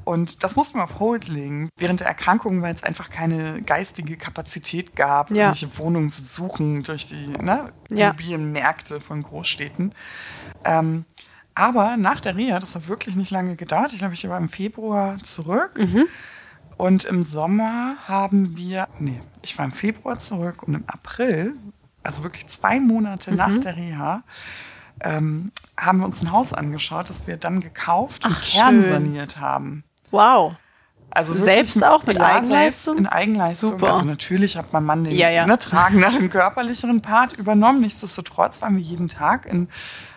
Und das mussten wir auf Hold legen. Während der Erkrankung, weil es einfach keine geistige Kapazität gab, Ja. irgendwelche Wohnungen zu suchen durch die ne. Immobilienmärkte von Großstädten. Ähm, aber nach der Reha, das hat wirklich nicht lange gedauert. Ich glaube, ich war im Februar zurück. Und im Sommer haben wir, nee, ich war im Februar zurück und im April, also wirklich zwei Monate nach der Reha, ähm, haben wir uns ein Haus angeschaut, das wir dann gekauft und Ach, kernsaniert haben. Wow. Also Selbst auch mit Eigenleistung? selbst In Eigenleistung. Super. Also natürlich hat mein Mann den Ja, ja. Ne, tragenderen, körperlicheren Part übernommen. Nichtsdestotrotz waren wir jeden Tag in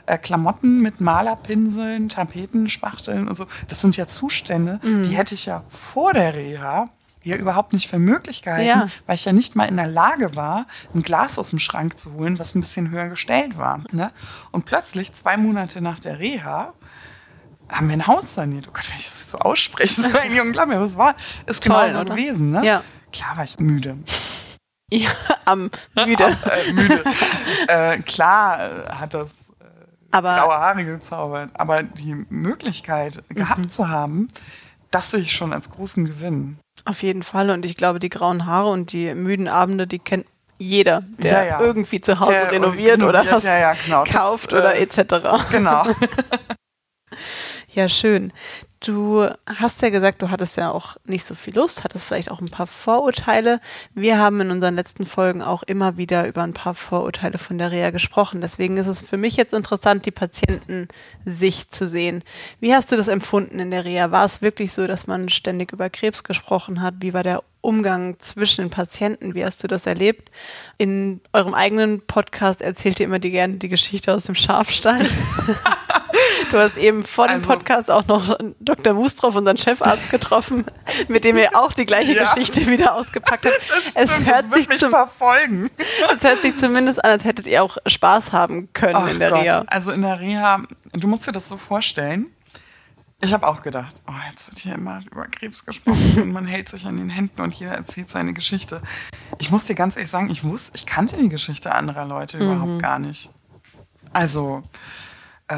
äh, Klamotten mit Malerpinseln, Tapeten, Spachteln und so. Das sind ja Zustände, Mhm. die hätte ich ja vor der Reha ja überhaupt nicht für möglich gehalten, Ja. weil ich ja nicht mal in der Lage war, ein Glas aus dem Schrank zu holen, was ein bisschen höher gestellt war. Ne? Und plötzlich, zwei Monate nach der Reha, haben wir ein Haus saniert. Oh Gott, wenn ich das so ausspreche, das ist eigentlich unglaublich. Aber es war, ist Toll, genau so oder? gewesen. Ne? Ja. Klar war ich müde. Ja, am müde. äh, müde. äh, klar äh, hat das graue Aber Haare gezaubert. Aber die Möglichkeit gehabt Mhm. zu haben, das sehe ich schon als großen Gewinn. auf jeden Fall. Und ich glaube, die grauen Haare und die müden Abende, die kennt jeder, der Ja, ja. irgendwie zu Hause Der renoviert oder renoviert, was ja, genau. Das, kauft äh, oder etc. Genau. Ja, schön. Du hast ja gesagt, du hattest ja auch nicht so viel Lust, hattest vielleicht auch ein paar Vorurteile. Wir haben in unseren letzten Folgen auch immer wieder über ein paar Vorurteile von der Reha gesprochen. Deswegen ist es für mich jetzt interessant, die Patientensicht zu sehen. Wie hast du das empfunden in der Reha? War es wirklich so, dass man ständig über Krebs gesprochen hat? Wie war der Umgang zwischen den Patienten? Wie hast du das erlebt? In eurem eigenen Podcast erzählt ihr immer die gerne die Geschichte aus dem Schafstall. Du hast eben vor dem also, Podcast auch noch Dr. Mustroff, unseren Chefarzt, getroffen, mit dem ihr auch die gleiche ja. Geschichte wieder ausgepackt habt. Es hört, sich zum, verfolgen. es hört sich zumindest an, als hättet ihr auch Spaß haben können oh in der Gott. Reha. Also in der Reha, du musst dir das so vorstellen. Ich habe auch gedacht, oh, jetzt wird hier immer über Krebs gesprochen und man hält sich an den Händen und jeder erzählt seine Geschichte. Ich muss dir ganz ehrlich sagen, ich wusste, ich kannte die Geschichte anderer Leute mhm. überhaupt gar nicht. Also,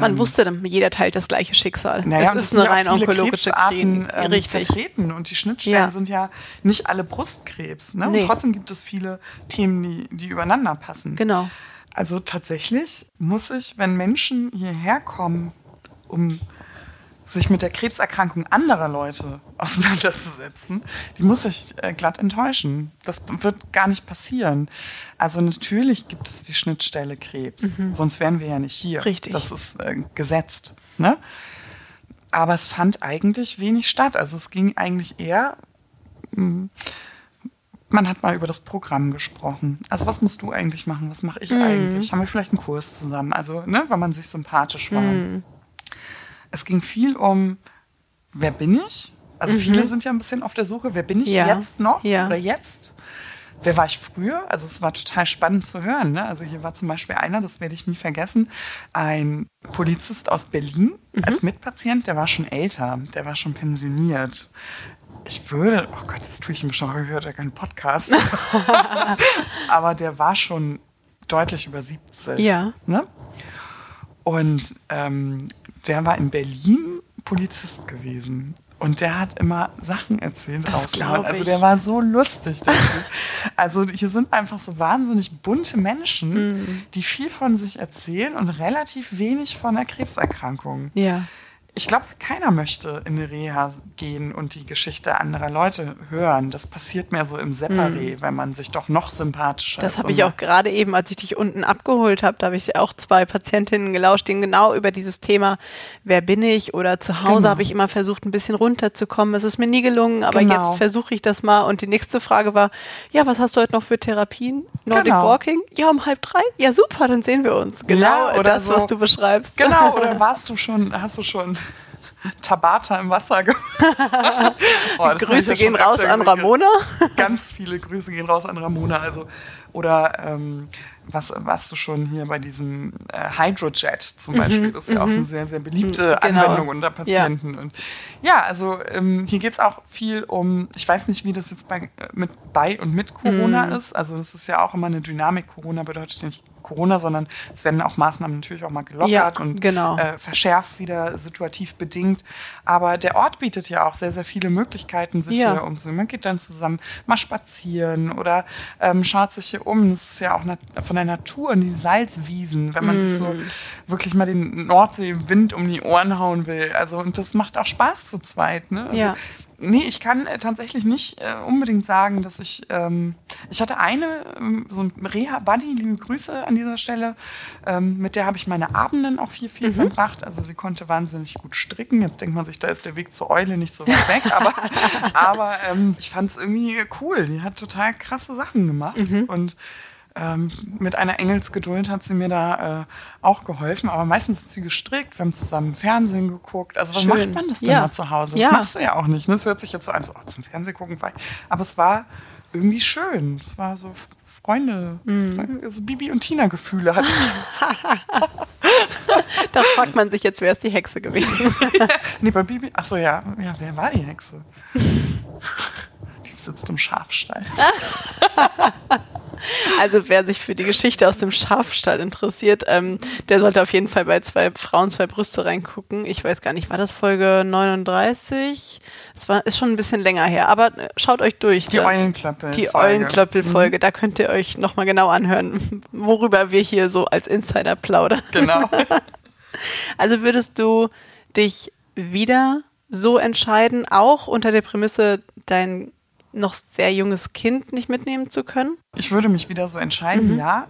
man ähm, wusste, jeder teilt das gleiche Schicksal. Naja, es ist eine rein onkologische Krebsarten ähm, vertreten und die Schnittstellen ja. sind ja nicht alle Brustkrebs. Ne? Nee. Und trotzdem gibt es viele Themen, die, die übereinander passen. Genau. Also tatsächlich muss ich, wenn Menschen hierher kommen, um sich mit der Krebserkrankung anderer Leute auseinanderzusetzen, die muss ich äh, glatt enttäuschen. Das wird gar nicht passieren. Also natürlich gibt es die Schnittstelle Krebs, mhm. sonst wären wir ja nicht hier. Richtig. Das ist äh, gesetzt. Ne? Aber es fand eigentlich wenig statt. Also es ging eigentlich eher, mh, hm, man hat mal über das Programm gesprochen. Also was musst du eigentlich machen? Was mache ich mhm. eigentlich? Haben wir vielleicht einen Kurs zusammen? Also, ne, weil man sich sympathisch war. Mhm es ging viel um, wer bin ich? Also mhm. viele sind ja ein bisschen auf der Suche, wer bin ich ja. jetzt noch ja. oder jetzt? Wer war ich früher? Also es war total spannend zu hören. Ne? Also hier war zum Beispiel einer, das werde ich nie vergessen, ein Polizist aus Berlin mhm. als Mitpatient, der war schon älter, der war schon pensioniert. Ich würde, oh Gott, das tue ich ihm schon, ich höre ja keinen Podcast. Aber der war schon deutlich über 70. Ja. Ne? Und ähm, der war in Berlin Polizist gewesen. Und der hat immer Sachen erzählt das. Also der war so lustig. also hier sind einfach so wahnsinnig bunte Menschen, mm. die viel von sich erzählen und relativ wenig von der Krebserkrankung. Ja ich glaube, keiner möchte in eine Reha gehen und die Geschichte anderer Leute hören. Das passiert mehr so im Separé, mhm. wenn man sich doch noch sympathischer Das habe ich auch gerade eben, als ich dich unten abgeholt habe, da habe ich auch zwei Patientinnen gelauscht, die genau über dieses Thema, wer bin ich oder zu Hause genau. habe ich immer versucht, ein bisschen runterzukommen. Es ist mir nie gelungen, aber genau. jetzt versuche ich das mal. Und die nächste Frage war, ja, was hast du heute noch für Therapien? Nordic genau. Walking? Ja, um halb drei? Ja, super, dann sehen wir uns. Genau ja, oder das, so. was du beschreibst. Genau, oder warst du schon, hast du schon Tabata im Wasser gemacht. oh, Grüße gehen raus an Ramona. Ganz viele Grüße gehen raus an Ramona. Also, oder ähm, was, was du schon hier bei diesem äh, Hydrojet zum mhm, Beispiel, das ist ja auch mhm. eine sehr, sehr beliebte genau. Anwendung unter Patienten. Ja. Und ja, also ähm, hier geht es auch viel um, ich weiß nicht, wie das jetzt bei, mit, bei und mit Corona mhm. ist. Also das ist ja auch immer eine Dynamik. Corona bedeutet ja nicht Corona, sondern es werden auch Maßnahmen natürlich auch mal gelockert ja, und genau. äh, verschärft wieder situativ bedingt. Aber der Ort bietet ja auch sehr, sehr viele Möglichkeiten, sich ja. hier umzusehen. Man geht dann zusammen mal spazieren oder ähm, schaut sich hier um. Das ist ja auch von der Natur in die Salzwiesen, wenn man mm. sich so mhm. wirklich mal den Nordseewind um die Ohren hauen will. Also und das macht auch Spaß zu zweit. Ne? Also, ja. Nee, ich kann äh, tatsächlich nicht äh, unbedingt sagen, dass ich. Ähm, ich hatte eine, ähm, so ein Reha-Buddy, liebe Grüße an dieser Stelle. Ähm, mit der habe ich meine Abenden auch viel, viel mhm. verbracht. Also sie konnte wahnsinnig gut stricken. Jetzt denkt man sich, da ist der Weg zur Eule nicht so weit weg. Aber, aber ähm, ich fand es irgendwie cool. Die hat total krasse Sachen gemacht. Mhm. Und ähm, mit einer Engelsgeduld hat sie mir da äh, auch geholfen, aber meistens hat sie gestrickt, wir haben zusammen Fernsehen geguckt. Also was Schön. macht man das denn ja. mal zu Hause? Das ja. machst du ja auch nicht. Ne? Das hört sich jetzt so einfach oh, zum Fernsehen gucken, aber es war irgendwie schön. Es war so Freunde, mm. Freunde so Bibi und Tina Gefühle hatte. da fragt man sich jetzt, wer ist die Hexe gewesen? nee, bei Bibi, ach so ja, ja, wer war die Hexe? die sitzt im Schafstall. Also wer sich für die Geschichte aus dem Schafstall interessiert, ähm, der sollte auf jeden Fall bei zwei Frauen, zwei Brüste reingucken. Ich weiß gar nicht, war das Folge 39? Es war, ist schon ein bisschen länger her, aber äh, schaut euch durch. Die Eulenklöppel. Die Eulenklöppel-Folge, mhm. da könnt ihr euch nochmal genau anhören, worüber wir hier so als Insider plaudern. Genau. Also würdest du dich wieder so entscheiden, auch unter der Prämisse, dein noch sehr junges Kind nicht mitnehmen zu können? Ich würde mich wieder so entscheiden, mhm. ja.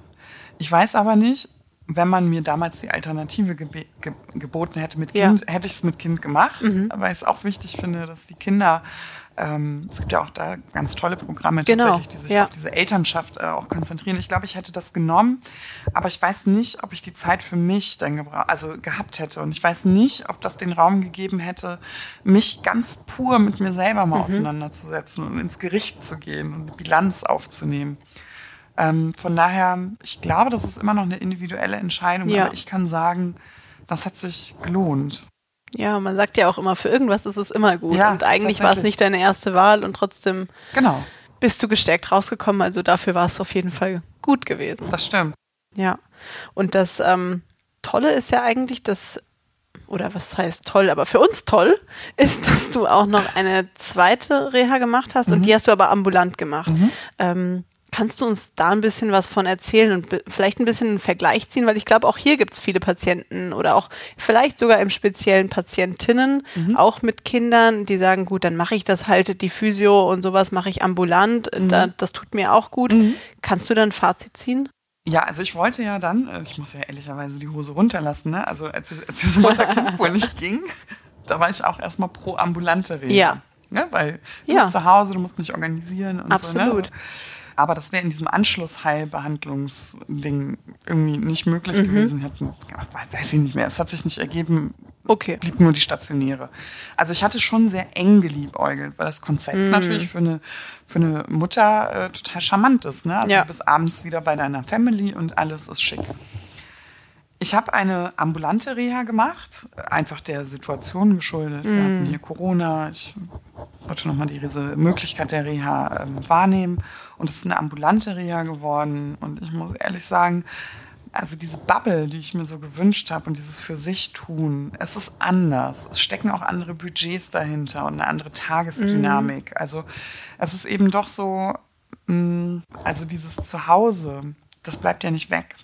Ich weiß aber nicht, wenn man mir damals die Alternative geb ge geboten hätte mit Kind, ja. hätte ich es mit Kind gemacht. Mhm. Weil ich es auch wichtig finde, dass die Kinder ähm, es gibt ja auch da ganz tolle Programme genau. tatsächlich, die sich ja. auf diese Elternschaft äh, auch konzentrieren. Ich glaube, ich hätte das genommen, aber ich weiß nicht, ob ich die Zeit für mich dann also gehabt hätte. Und ich weiß nicht, ob das den Raum gegeben hätte, mich ganz pur mit mir selber mal mhm. auseinanderzusetzen und ins Gericht zu gehen und Bilanz aufzunehmen. Ähm, von daher, ich glaube, das ist immer noch eine individuelle Entscheidung, ja. aber ich kann sagen, das hat sich gelohnt. Ja, man sagt ja auch immer, für irgendwas ist es immer gut. Ja, und eigentlich war es nicht deine erste Wahl und trotzdem genau. bist du gestärkt rausgekommen. Also dafür war es auf jeden Fall gut gewesen. Das stimmt. Ja. Und das ähm, Tolle ist ja eigentlich, dass, oder was heißt toll, aber für uns toll, ist, dass du auch noch eine zweite Reha gemacht hast mhm. und die hast du aber ambulant gemacht. Mhm. Ähm, Kannst du uns da ein bisschen was von erzählen und vielleicht ein bisschen einen Vergleich ziehen? Weil ich glaube, auch hier gibt es viele Patienten oder auch vielleicht sogar im speziellen Patientinnen, mhm. auch mit Kindern, die sagen, gut, dann mache ich das halt, die Physio und sowas mache ich ambulant, mhm. da, das tut mir auch gut. Mhm. Kannst du dann ein Fazit ziehen? Ja, also ich wollte ja dann, äh, ich muss ja ehrlicherweise die Hose runterlassen, ne? also als, als das Mutter-Kind wohl nicht ging, da war ich auch erstmal pro ambulante Reha. Ja. Ne? Weil du ja. bist zu Hause, du musst nicht organisieren und Absolut. so. Ne? Aber das wäre in diesem Anschlussheilbehandlungsding irgendwie nicht möglich mhm. gewesen. Hätten, weiß ich nicht mehr. Es hat sich nicht ergeben. Okay. Blieb nur die stationäre. Also ich hatte schon sehr eng geliebäugelt, weil das Konzept mhm. natürlich für eine, für eine Mutter äh, total charmant ist. Ne? Also ja. du bist abends wieder bei deiner Family und alles ist schick. Ich habe eine ambulante Reha gemacht, einfach der Situation geschuldet. Mhm. Wir hatten hier Corona. Ich wollte nochmal diese Möglichkeit der Reha ähm, wahrnehmen. Und es ist eine ambulante Reha geworden. Und ich muss ehrlich sagen, also diese Bubble, die ich mir so gewünscht habe und dieses für sich tun, es ist anders. Es stecken auch andere Budgets dahinter und eine andere Tagesdynamik. Mhm. Also es ist eben doch so, mm, also dieses Zuhause, das bleibt ja nicht weg.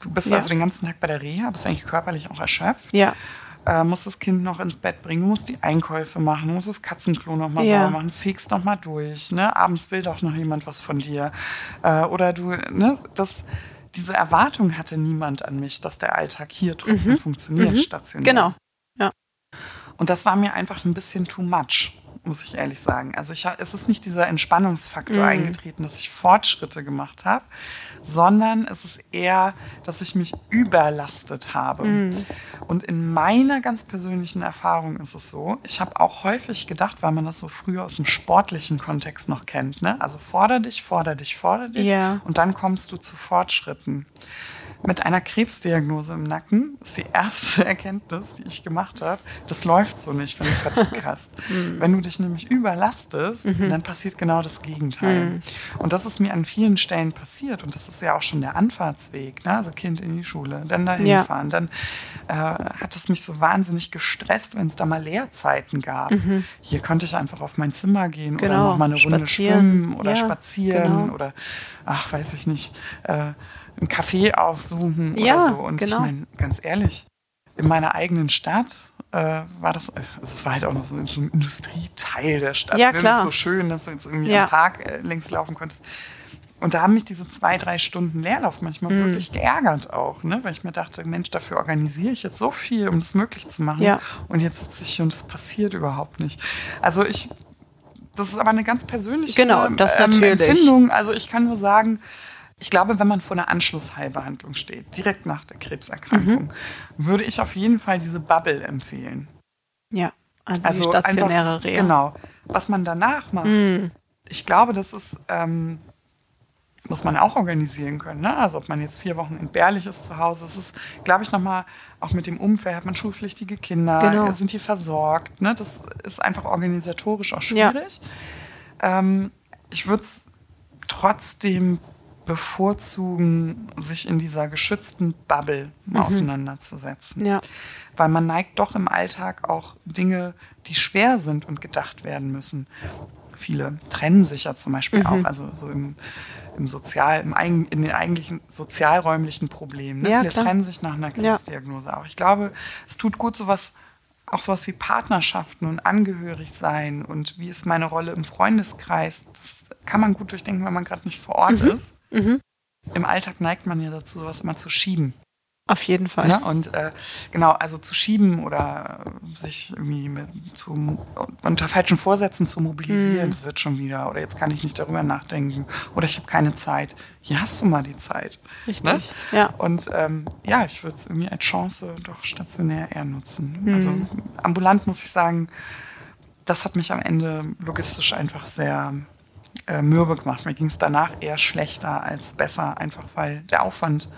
Du bist ja. also den ganzen Tag bei der Reha, bist eigentlich körperlich auch erschöpft. Ja äh, musst das Kind noch ins Bett bringen, du musst die Einkäufe machen, du musst das Katzenklo noch mal ja. sauber machen, fegst noch mal durch, ne? Abends will doch noch jemand was von dir. Äh, oder du, ne, das, diese Erwartung hatte niemand an mich, dass der Alltag hier trotzdem mhm. funktioniert, mhm. stationär. Genau. Ja. Und das war mir einfach ein bisschen too much muss ich ehrlich sagen. Also ich, es ist nicht dieser Entspannungsfaktor mhm. eingetreten, dass ich Fortschritte gemacht habe, sondern es ist eher, dass ich mich überlastet habe. Mhm. Und in meiner ganz persönlichen Erfahrung ist es so, ich habe auch häufig gedacht, weil man das so früher aus dem sportlichen Kontext noch kennt, ne? also forder dich, forder dich, forder dich ja. und dann kommst du zu Fortschritten mit einer Krebsdiagnose im Nacken ist die erste Erkenntnis, die ich gemacht habe. Das läuft so nicht, wenn du Fatigue hast. Mhm. Wenn du dich nämlich überlastest, mhm. dann passiert genau das Gegenteil. Mhm. Und das ist mir an vielen Stellen passiert. Und das ist ja auch schon der Anfahrtsweg. Ne? Also Kind in die Schule, dann dahin ja. fahren. Dann äh, hat es mich so wahnsinnig gestresst, wenn es da mal Leerzeiten gab. Mhm. Hier konnte ich einfach auf mein Zimmer gehen genau. oder noch mal eine Runde schwimmen oder ja, spazieren genau. oder, ach, weiß ich nicht, äh, ein Café aufsuchen ja, oder so. Und genau. ich meine, ganz ehrlich, in meiner eigenen Stadt äh, war das, also es war halt auch noch so, so ein Industrieteil der Stadt. Ja, ne? klar. So schön, dass du jetzt irgendwie ja. am Park äh, längs laufen konntest. Und da haben mich diese zwei, drei Stunden Leerlauf manchmal mhm. wirklich geärgert auch, ne? weil ich mir dachte, Mensch, dafür organisiere ich jetzt so viel, um das möglich zu machen. Ja. Und jetzt sitze ich hier und es passiert überhaupt nicht. Also ich, das ist aber eine ganz persönliche genau, das ähm. Empfindung. Also ich kann nur sagen, ich glaube, wenn man vor einer Anschlussheilbehandlung steht, direkt nach der Krebserkrankung, mhm. würde ich auf jeden Fall diese Bubble empfehlen. Ja, also, also stationäre einfach, Reha. Genau. Was man danach macht, mhm. ich glaube, das ist, ähm, muss man auch organisieren können. Ne? Also ob man jetzt vier Wochen entbehrlich ist zu Hause, das ist, glaube ich, nochmal, auch mit dem Umfeld, hat man schulpflichtige Kinder, genau. sind hier versorgt. Ne? Das ist einfach organisatorisch auch schwierig. Ja. Ähm, ich würde es trotzdem bevorzugen, sich in dieser geschützten Bubble mhm. auseinanderzusetzen. Ja. Weil man neigt doch im Alltag auch Dinge, die schwer sind und gedacht werden müssen. Viele trennen sich ja zum Beispiel mhm. auch, also so im, im Sozial, im, in den eigentlichen sozialräumlichen Problemen. Ne? Ja, Viele klar. trennen sich nach einer Krebsdiagnose ja. auch. Ich glaube, es tut gut, sowas auch sowas wie Partnerschaften und angehörig sein und wie ist meine Rolle im Freundeskreis, das kann man gut durchdenken, wenn man gerade nicht vor Ort Mhm. ist. Im Alltag neigt man ja dazu, sowas immer zu schieben. Auf jeden Fall. Ne? Und äh, genau, also zu schieben oder sich irgendwie mit, zu, unter falschen Vorsätzen zu mobilisieren, das wird schon wieder. Oder jetzt kann ich nicht darüber nachdenken. Oder ich habe keine Zeit. Hier hast du mal die Zeit. Richtig, Ne? ja. Und ähm, ja, ich würde es irgendwie als Chance doch stationär eher nutzen. Also ambulant muss ich sagen, das hat mich am Ende logistisch einfach sehr äh, mürbe gemacht. Mir ging es danach eher schlechter als besser, einfach weil der Aufwand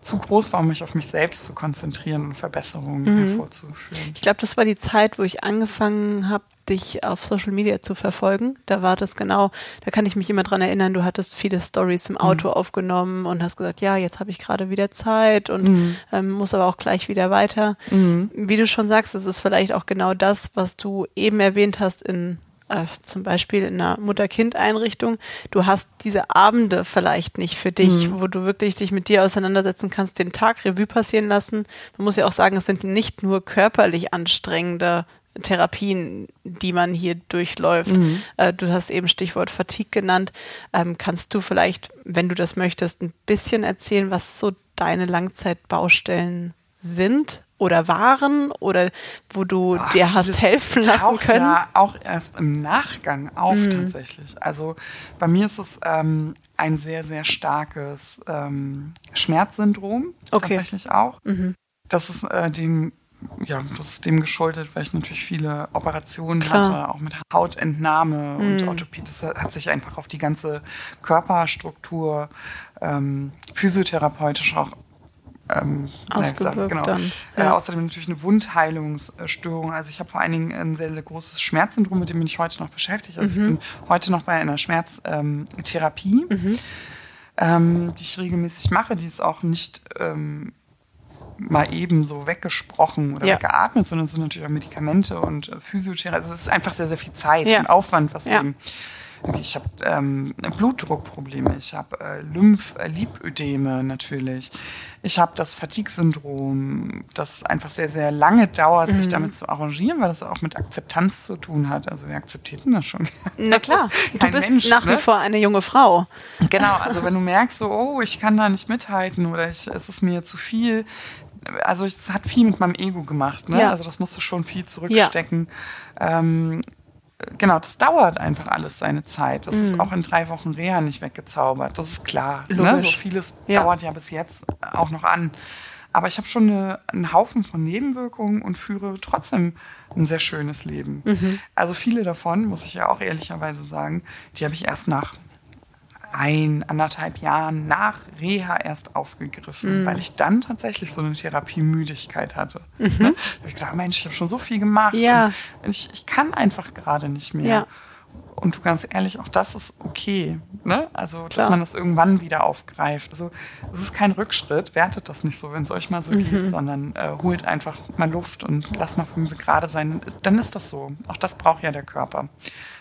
zu groß war, um mich auf mich selbst zu konzentrieren und Verbesserungen hervorzuführen. Ich glaube, das war die Zeit, wo ich angefangen habe, dich auf Social Media zu verfolgen. Da war das genau, da kann ich mich immer dran erinnern, du hattest viele Stories im Auto aufgenommen und hast gesagt, ja, jetzt habe ich gerade wieder Zeit und ähm, muss aber auch gleich wieder weiter. Wie du schon sagst, es ist vielleicht auch genau das, was du eben erwähnt hast in äh, zum Beispiel in einer Mutter-Kind-Einrichtung, du hast diese Abende vielleicht nicht für dich, wo du wirklich dich mit dir auseinandersetzen kannst, den Tag Revue passieren lassen. Man muss ja auch sagen, es sind nicht nur körperlich anstrengende Therapien, die man hier durchläuft. Äh, du hast eben Stichwort Fatigue genannt. Ähm, kannst du vielleicht, wenn du das möchtest, ein bisschen erzählen, was so deine Langzeitbaustellen sind oder waren oder wo du Ach, dir hast helfen lassen können? ja auch erst im Nachgang auf Mhm. tatsächlich. Also bei mir ist es ähm, ein sehr, sehr starkes ähm, Schmerzsyndrom Okay. Mhm. tatsächlich auch. Das ist äh, dem ja, das ist dem geschuldet, weil ich natürlich viele Operationen Klar. Mhm. hatte, auch mit Hautentnahme und Orthopädie. Das hat sich einfach auf die ganze Körperstruktur ähm, physiotherapeutisch auch ähm, Ausgewirkt genau. dann, Äh, ja. außerdem natürlich eine Wundheilungsstörung. Also ich habe vor allen Dingen ein sehr, sehr großes Schmerzsyndrom, mit dem bin ich heute noch beschäftigt. Also Mhm. ich bin heute noch bei einer Schmerztherapie, Mhm. ähm, die ich regelmäßig mache. Die ist auch nicht ähm, mal eben so weggesprochen oder Ja. weggeatmet, sondern es sind natürlich auch Medikamente und äh, Physiotherapie. Also es ist einfach sehr, sehr viel Zeit Ja. und Aufwand, was dem ich habe ähm, Blutdruckprobleme, ich habe äh, Lymph-Lipödeme natürlich, ich habe das Fatigue-Syndrom, das einfach sehr, sehr lange dauert, Mhm. sich damit zu arrangieren, weil das auch mit Akzeptanz zu tun hat. Also wer akzeptiert denn das schon? Na klar, du bist Mensch, nach wie ne? vor eine junge Frau. Genau, also wenn du merkst, so, oh, ich kann da nicht mithalten oder ich, es ist mir zu viel. Also es hat viel mit meinem Ego gemacht. Ne? Ja. Also das musst du schon viel zurückstecken. Ähm, genau, das dauert einfach alles seine Zeit. Das ist auch in drei Wochen Reha nicht weggezaubert. Das ist klar. Ne? Mhm. So vieles Ja. dauert ja bis jetzt auch noch an. Aber ich habe schon eine, einen Haufen von Nebenwirkungen und führe trotzdem ein sehr schönes Leben. Mhm. Also viele davon, muss ich ja auch ehrlicherweise sagen, die habe ich erst nach ein, anderthalb Jahren nach Reha erst Mhm. aufgegriffen, weil ich dann tatsächlich so eine Therapiemüdigkeit hatte. Ne? Da habe ich gesagt, Mensch, ich habe schon so viel gemacht. Mhm. Ja. Ich, ich kann einfach gerade nicht mehr. Ja. Und du ganz ehrlich, auch das ist okay. Ne? Also, Klar. dass man das irgendwann wieder aufgreift. Also, es ist kein Rückschritt. Wertet das nicht so, wenn es euch mal so Mhm. geht, sondern äh, holt einfach mal Luft und lasst mal fünf gerade sein. Dann ist das so. Auch das braucht ja der Körper.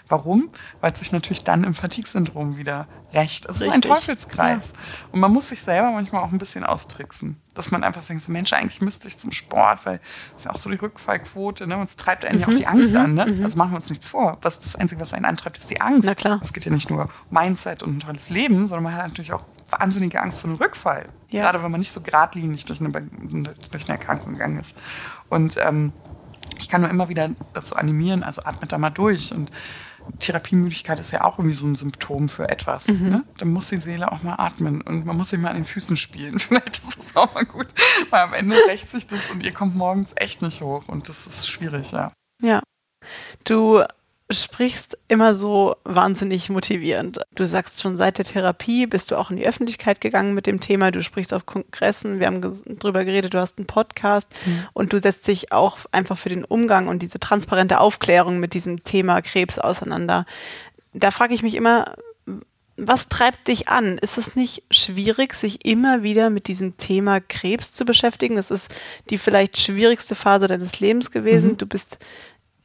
Warum? Weil es sich natürlich dann im Fatigue-Syndrom wieder rächt. Es ist ein Richtig. Teufelskreis. Und man muss sich selber manchmal auch ein bisschen austricksen. Dass man einfach denkt, so, Mensch, eigentlich müsste ich zum Sport, weil es ist ja auch so die Rückfallquote, ne? Und es treibt einen ja auch die Angst an, ne? Also machen wir uns nichts vor. Was das Einzige, was einen antreibt, ist die Angst. Na klar. Es geht ja nicht nur um Mindset und ein tolles Leben, sondern man hat natürlich auch wahnsinnige Angst vor einem Rückfall. Ja. Gerade wenn man nicht so geradlinig durch eine, durch eine Erkrankung gegangen ist. Und ähm, ich kann nur immer wieder dazu animieren, also atmet da mal durch. Und Therapiemüdigkeit ist ja auch irgendwie so ein Symptom für etwas. Mhm. Ne? Dann muss die Seele auch mal atmen und man muss sich mal an den Füßen spielen. Vielleicht ist das auch mal gut, weil am Ende rächt sich das und ihr kommt morgens echt nicht hoch und das ist schwierig, ja. Ja. Du sprichst immer so wahnsinnig motivierend. Du sagst schon seit der Therapie bist du auch in die Öffentlichkeit gegangen mit dem Thema. Du sprichst auf Kongressen. Wir haben drüber geredet. Du hast einen Podcast und du setzt dich auch einfach für den Umgang und diese transparente Aufklärung mit diesem Thema Krebs auseinander. Da frage ich mich immer, was treibt dich an? Ist es nicht schwierig, sich immer wieder mit diesem Thema Krebs zu beschäftigen? Das ist die vielleicht schwierigste Phase deines Lebens gewesen. Du bist,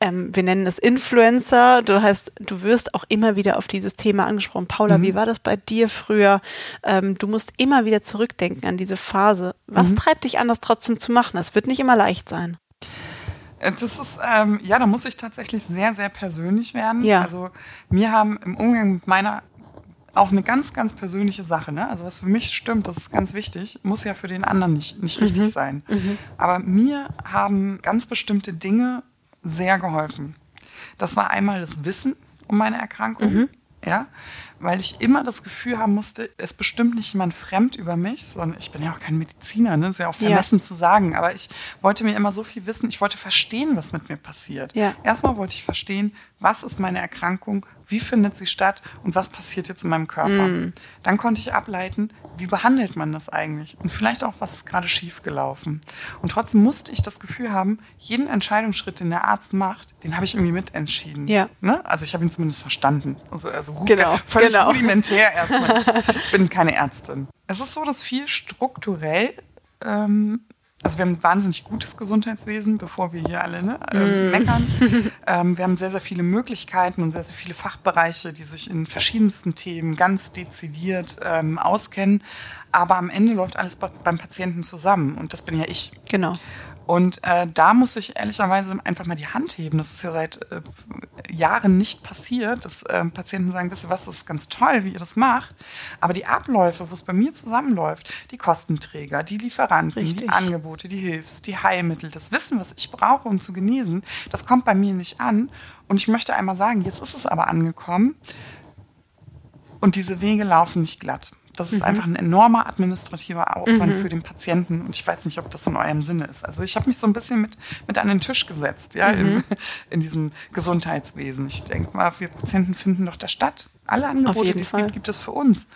ähm, wir nennen es Influencer. Du heißt, du wirst auch immer wieder auf dieses Thema angesprochen. Paula, wie war das bei dir früher? Ähm, du musst immer wieder zurückdenken an diese Phase. Was treibt dich an, das trotzdem zu machen? Es wird nicht immer leicht sein. Das ist, ähm, ja, da muss ich tatsächlich sehr, sehr persönlich werden. Ja. Also mir haben im Umgang mit meiner auch eine ganz, ganz persönliche Sache. Ne? Also was für mich stimmt, das ist ganz wichtig, muss ja für den anderen nicht, nicht richtig sein. Aber mir haben ganz bestimmte Dinge sehr geholfen. Das war einmal das Wissen um meine Erkrankung. Ja, weil ich immer das Gefühl haben musste, es bestimmt nicht jemand fremd über mich, sondern ich bin ja auch kein Mediziner, ne? ist ja auch Ja. vermessen zu sagen, aber ich wollte mir immer so viel wissen, ich wollte verstehen, was mit mir passiert. Ja. Erstmal wollte ich verstehen, was ist meine Erkrankung, wie findet sie statt und was passiert jetzt in meinem Körper. Mm. Dann konnte ich ableiten, wie behandelt man das eigentlich und vielleicht auch, was ist gerade schief gelaufen. Und trotzdem musste ich das Gefühl haben, jeden Entscheidungsschritt, den der Arzt macht, den habe ich irgendwie mitentschieden. Ja. Ne? Also ich habe ihn zumindest verstanden. Also, also Genau, völlig genau. rudimentär erstmal. Ich bin keine Ärztin. Es ist so, dass viel strukturell ähm, also wir haben ein wahnsinnig gutes Gesundheitswesen, bevor wir hier alle ne, ähm, meckern. ähm, wir haben sehr, sehr viele Möglichkeiten und sehr, sehr viele Fachbereiche, die sich in verschiedensten Themen ganz dezidiert ähm, auskennen. Aber am Ende läuft alles be- beim Patienten zusammen und das bin ja ich. Genau. Und äh, da muss ich ehrlicherweise einfach mal die Hand heben. Das ist ja seit äh, Jahren nicht passiert, dass äh, Patienten sagen, wisst ihr was, das ist ganz toll, wie ihr das macht. Aber die Abläufe, wo es bei mir zusammenläuft, die Kostenträger, die Lieferanten, Richtig. die Angebote, die Hilfs, die Heilmittel, das Wissen, was ich brauche, um zu genesen, das kommt bei mir nicht an. Und ich möchte einmal sagen, jetzt ist es aber angekommen und diese Wege laufen nicht glatt. Das ist einfach ein enormer administrativer Aufwand für den Patienten und ich weiß nicht, ob das in eurem Sinne ist. Also ich habe mich so ein bisschen mit, mit an den Tisch gesetzt, ja, in, in diesem Gesundheitswesen. Ich denke mal, wir Patienten finden doch da statt. Alle Angebote, die es Fall. gibt, gibt es für uns.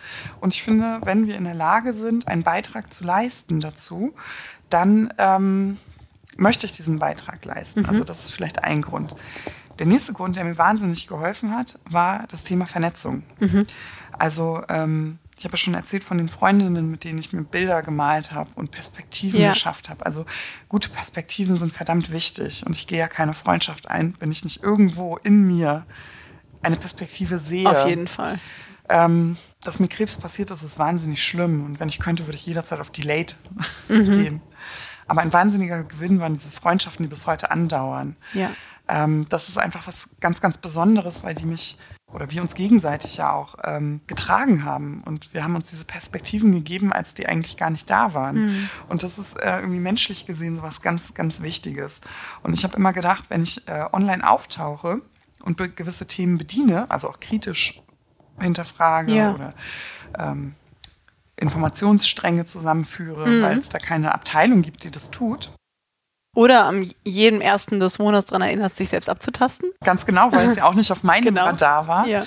Und ich finde, wenn wir in der Lage sind, einen Beitrag zu leisten dazu, dann ähm, möchte ich diesen Beitrag leisten. Also das ist vielleicht ein Grund. Der nächste Grund, der mir wahnsinnig geholfen hat, war das Thema Vernetzung. Also ähm, ich habe ja schon erzählt von den Freundinnen, mit denen ich mir Bilder gemalt habe und Perspektiven Ja. geschafft habe. Also gute Perspektiven sind verdammt wichtig und ich gehe ja keine Freundschaft ein, wenn ich nicht irgendwo in mir eine Perspektive sehe. Auf jeden Fall. Ähm, dass mir Krebs passiert ist, ist wahnsinnig schlimm. Und wenn ich könnte, würde ich jederzeit auf Delayed Mhm. gehen. Aber ein wahnsinniger Gewinn waren diese Freundschaften, die bis heute andauern. Ja. Ähm, das ist einfach was ganz, ganz Besonderes, weil die mich oder wir uns gegenseitig ja auch ähm, getragen haben. Und wir haben uns diese Perspektiven gegeben, als die eigentlich gar nicht da waren. Und das ist äh, irgendwie menschlich gesehen so was ganz, ganz Wichtiges. Und ich habe immer gedacht, wenn ich äh, online auftauche und gewisse Themen bediene, also auch kritisch hinterfrage Ja. oder ähm, Informationsstränge zusammenführe, weil es da keine Abteilung gibt, die das tut. Oder am jedem ersten des Monats daran erinnerst, sich selbst abzutasten. Ganz genau, weil es ja auch nicht auf meinem Genau. Radar war. Ja.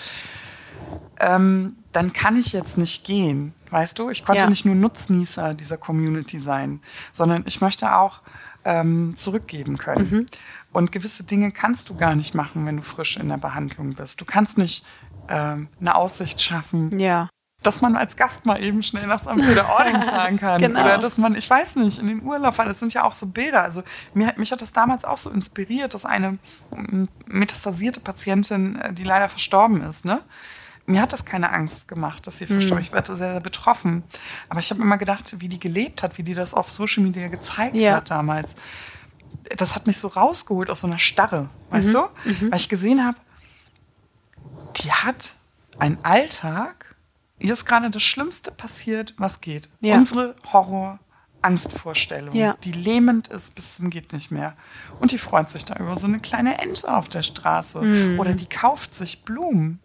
ähm, dann kann ich jetzt nicht gehen. Weißt du, ich konnte Ja. nicht nur Nutznießer dieser Community sein, sondern ich möchte auch ähm, zurückgeben können. Mhm. Und gewisse Dinge kannst du gar nicht machen, wenn du frisch in der Behandlung bist. Du kannst nicht ähm, eine Aussicht schaffen, Ja. Dass man als Gast mal eben schnell nach St. Peter-Ording fahren kann. Genau. Oder dass man, ich weiß nicht, in den Urlaub fahren. Das sind ja auch so Bilder. Also mir, mich hat das damals auch so inspiriert, dass eine metastasierte Patientin, äh, die leider verstorben ist, ne? Mir hat das keine Angst gemacht, dass sie Hm. verstorben ist. Ich war sehr, sehr betroffen. Aber ich habe immer gedacht, wie die gelebt hat, wie die das auf Social Media gezeigt Ja. hat damals. Das hat mich so rausgeholt aus so einer Starre, weißt Mhm. du? Weil ich gesehen habe, die hat einen Alltag. Ihr ist gerade das Schlimmste passiert, was geht. Ja. Unsere Horror-Angstvorstellung, Ja. die lähmend ist bis zum geht nicht mehr. Und die freut sich da über so eine kleine Ente auf der Straße. Mhm. Oder die kauft sich Blumen.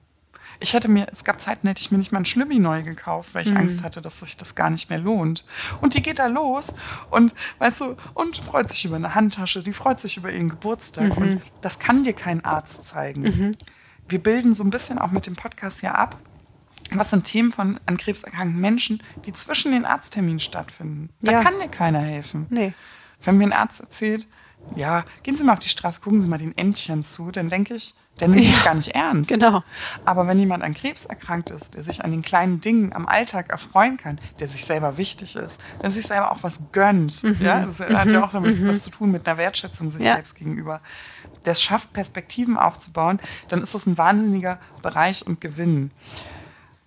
Ich hätte mir, es gab Zeiten, hätte ich mir nicht mal ein Schlübbi neu gekauft, weil ich Mhm. Angst hatte, dass sich das gar nicht mehr lohnt. Und die geht da los und, weißt du, und freut sich über eine Handtasche, die freut sich über ihren Geburtstag. Mhm. Und das kann dir kein Arzt zeigen. Wir bilden so ein bisschen auch mit dem Podcast ja ab, was sind Themen von an Krebs erkrankten Menschen, die zwischen den Arztterminen stattfinden. Da Ja. kann dir keiner helfen. Nee. Wenn mir ein Arzt erzählt, ja, gehen Sie mal auf die Straße, gucken Sie mal den Entchen zu, dann denke ich, der nimmt mich gar nicht ernst. Genau. Aber wenn jemand an Krebs erkrankt ist, der sich an den kleinen Dingen am Alltag erfreuen kann, der sich selber wichtig ist, der sich selber auch was gönnt, ja, das hat ja auch damit was zu tun mit einer Wertschätzung sich Ja. selbst gegenüber, der es schafft, Perspektiven aufzubauen, dann ist das ein wahnsinniger Bereich und Gewinn.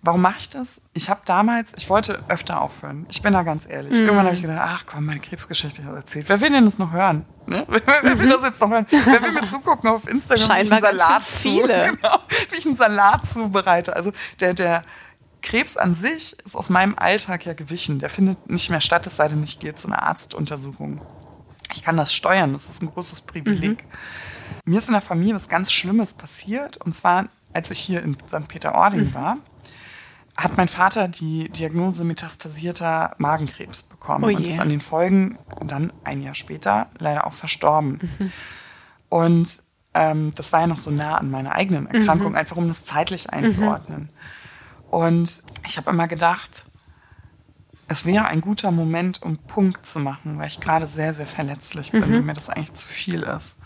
Warum mache ich das? Ich habe damals, ich wollte öfter aufhören. Ich bin da ganz ehrlich. Mhm. Irgendwann habe ich gedacht, ach komm, meine Krebsgeschichte hat erzählt. Wer will denn das noch hören? Ne? Wer, wer will das jetzt noch hören? Wer will mir zugucken auf Instagram, Scheinbar wie ich einen Salat viele. Zu, genau, wie ich einen Salat zubereite. Also der, der Krebs an sich ist aus meinem Alltag ja gewichen. Der findet nicht mehr statt, es sei denn, ich gehe zu einer Arztuntersuchung. Ich kann das steuern, das ist ein großes Privileg. Mhm. Mir ist in der Familie was ganz Schlimmes passiert. Und zwar, als ich hier in St. Peter-Ording mhm. war, hat mein Vater die Diagnose metastasierter Magenkrebs bekommen oh und ist an den Folgen dann ein Jahr später leider auch verstorben. Mhm. Und ähm, das war ja noch so nah an meiner eigenen Erkrankung, mhm. einfach um das zeitlich einzuordnen. Mhm. Und ich habe immer gedacht, es wäre ein guter Moment, um Punkt zu machen, weil ich gerade sehr, sehr verletzlich bin mhm. und mir das eigentlich zu viel ist.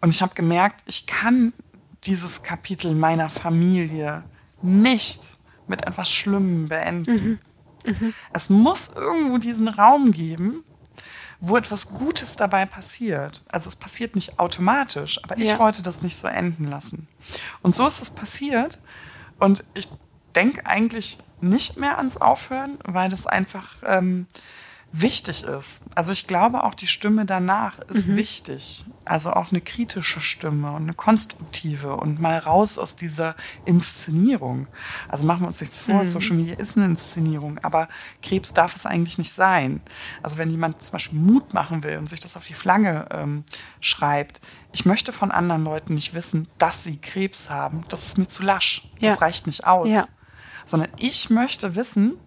Und ich habe gemerkt, ich kann dieses Kapitel meiner Familie nicht mit etwas Schlimmem beenden. Mhm. Mhm. Es muss irgendwo diesen Raum geben, wo etwas Gutes dabei passiert. Also es passiert nicht automatisch, aber ich ja. wollte das nicht so enden lassen. Und so ist es passiert. Und ich denke eigentlich nicht mehr ans Aufhören, weil das einfach ähm, wichtig ist. Also ich glaube auch die Stimme danach ist mhm. wichtig. Also auch eine kritische Stimme und eine konstruktive und mal raus aus dieser Inszenierung. Also machen wir uns nichts vor, mhm. Social Media ist eine Inszenierung, aber Krebs darf es eigentlich nicht sein. Also wenn jemand zum Beispiel Mut machen will und sich das auf die Flange ähm, schreibt, ich möchte von anderen Leuten nicht wissen, dass sie Krebs haben. Das ist mir zu lasch. Ja. Das reicht nicht aus. Ja. Sondern ich möchte wissen,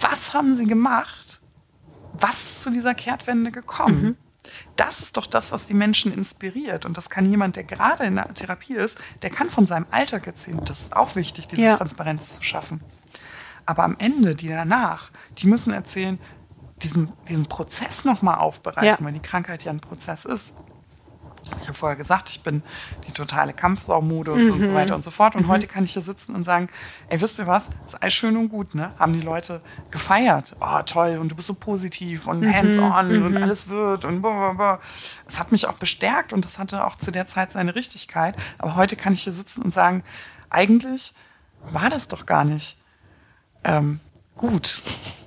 was haben sie gemacht? Was ist zu dieser Kehrtwende gekommen? Mhm. Das ist doch das, was die Menschen inspiriert. Und das kann jemand, der gerade in der Therapie ist, der kann von seinem Alltag erzählen. Das ist auch wichtig, diese ja. Transparenz zu schaffen. Aber am Ende, die danach, die müssen erzählen, diesen, diesen Prozess nochmal aufbereiten, ja. weil die Krankheit ja ein Prozess ist ich habe vorher gesagt, ich bin die totale Kampfsaumodus mhm. und so mhm. weiter und so fort. Und mhm. heute kann ich hier sitzen und sagen, ey, wisst ihr was? Das ist alles schön und gut, ne? Haben die Leute gefeiert. Oh, toll. Und du bist so positiv und mhm. hands-on mhm. und alles wird und blablabla. Es hat mich auch bestärkt und das hatte auch zu der Zeit seine Richtigkeit. Aber heute kann ich hier sitzen und sagen, eigentlich war das doch gar nicht ähm, gut.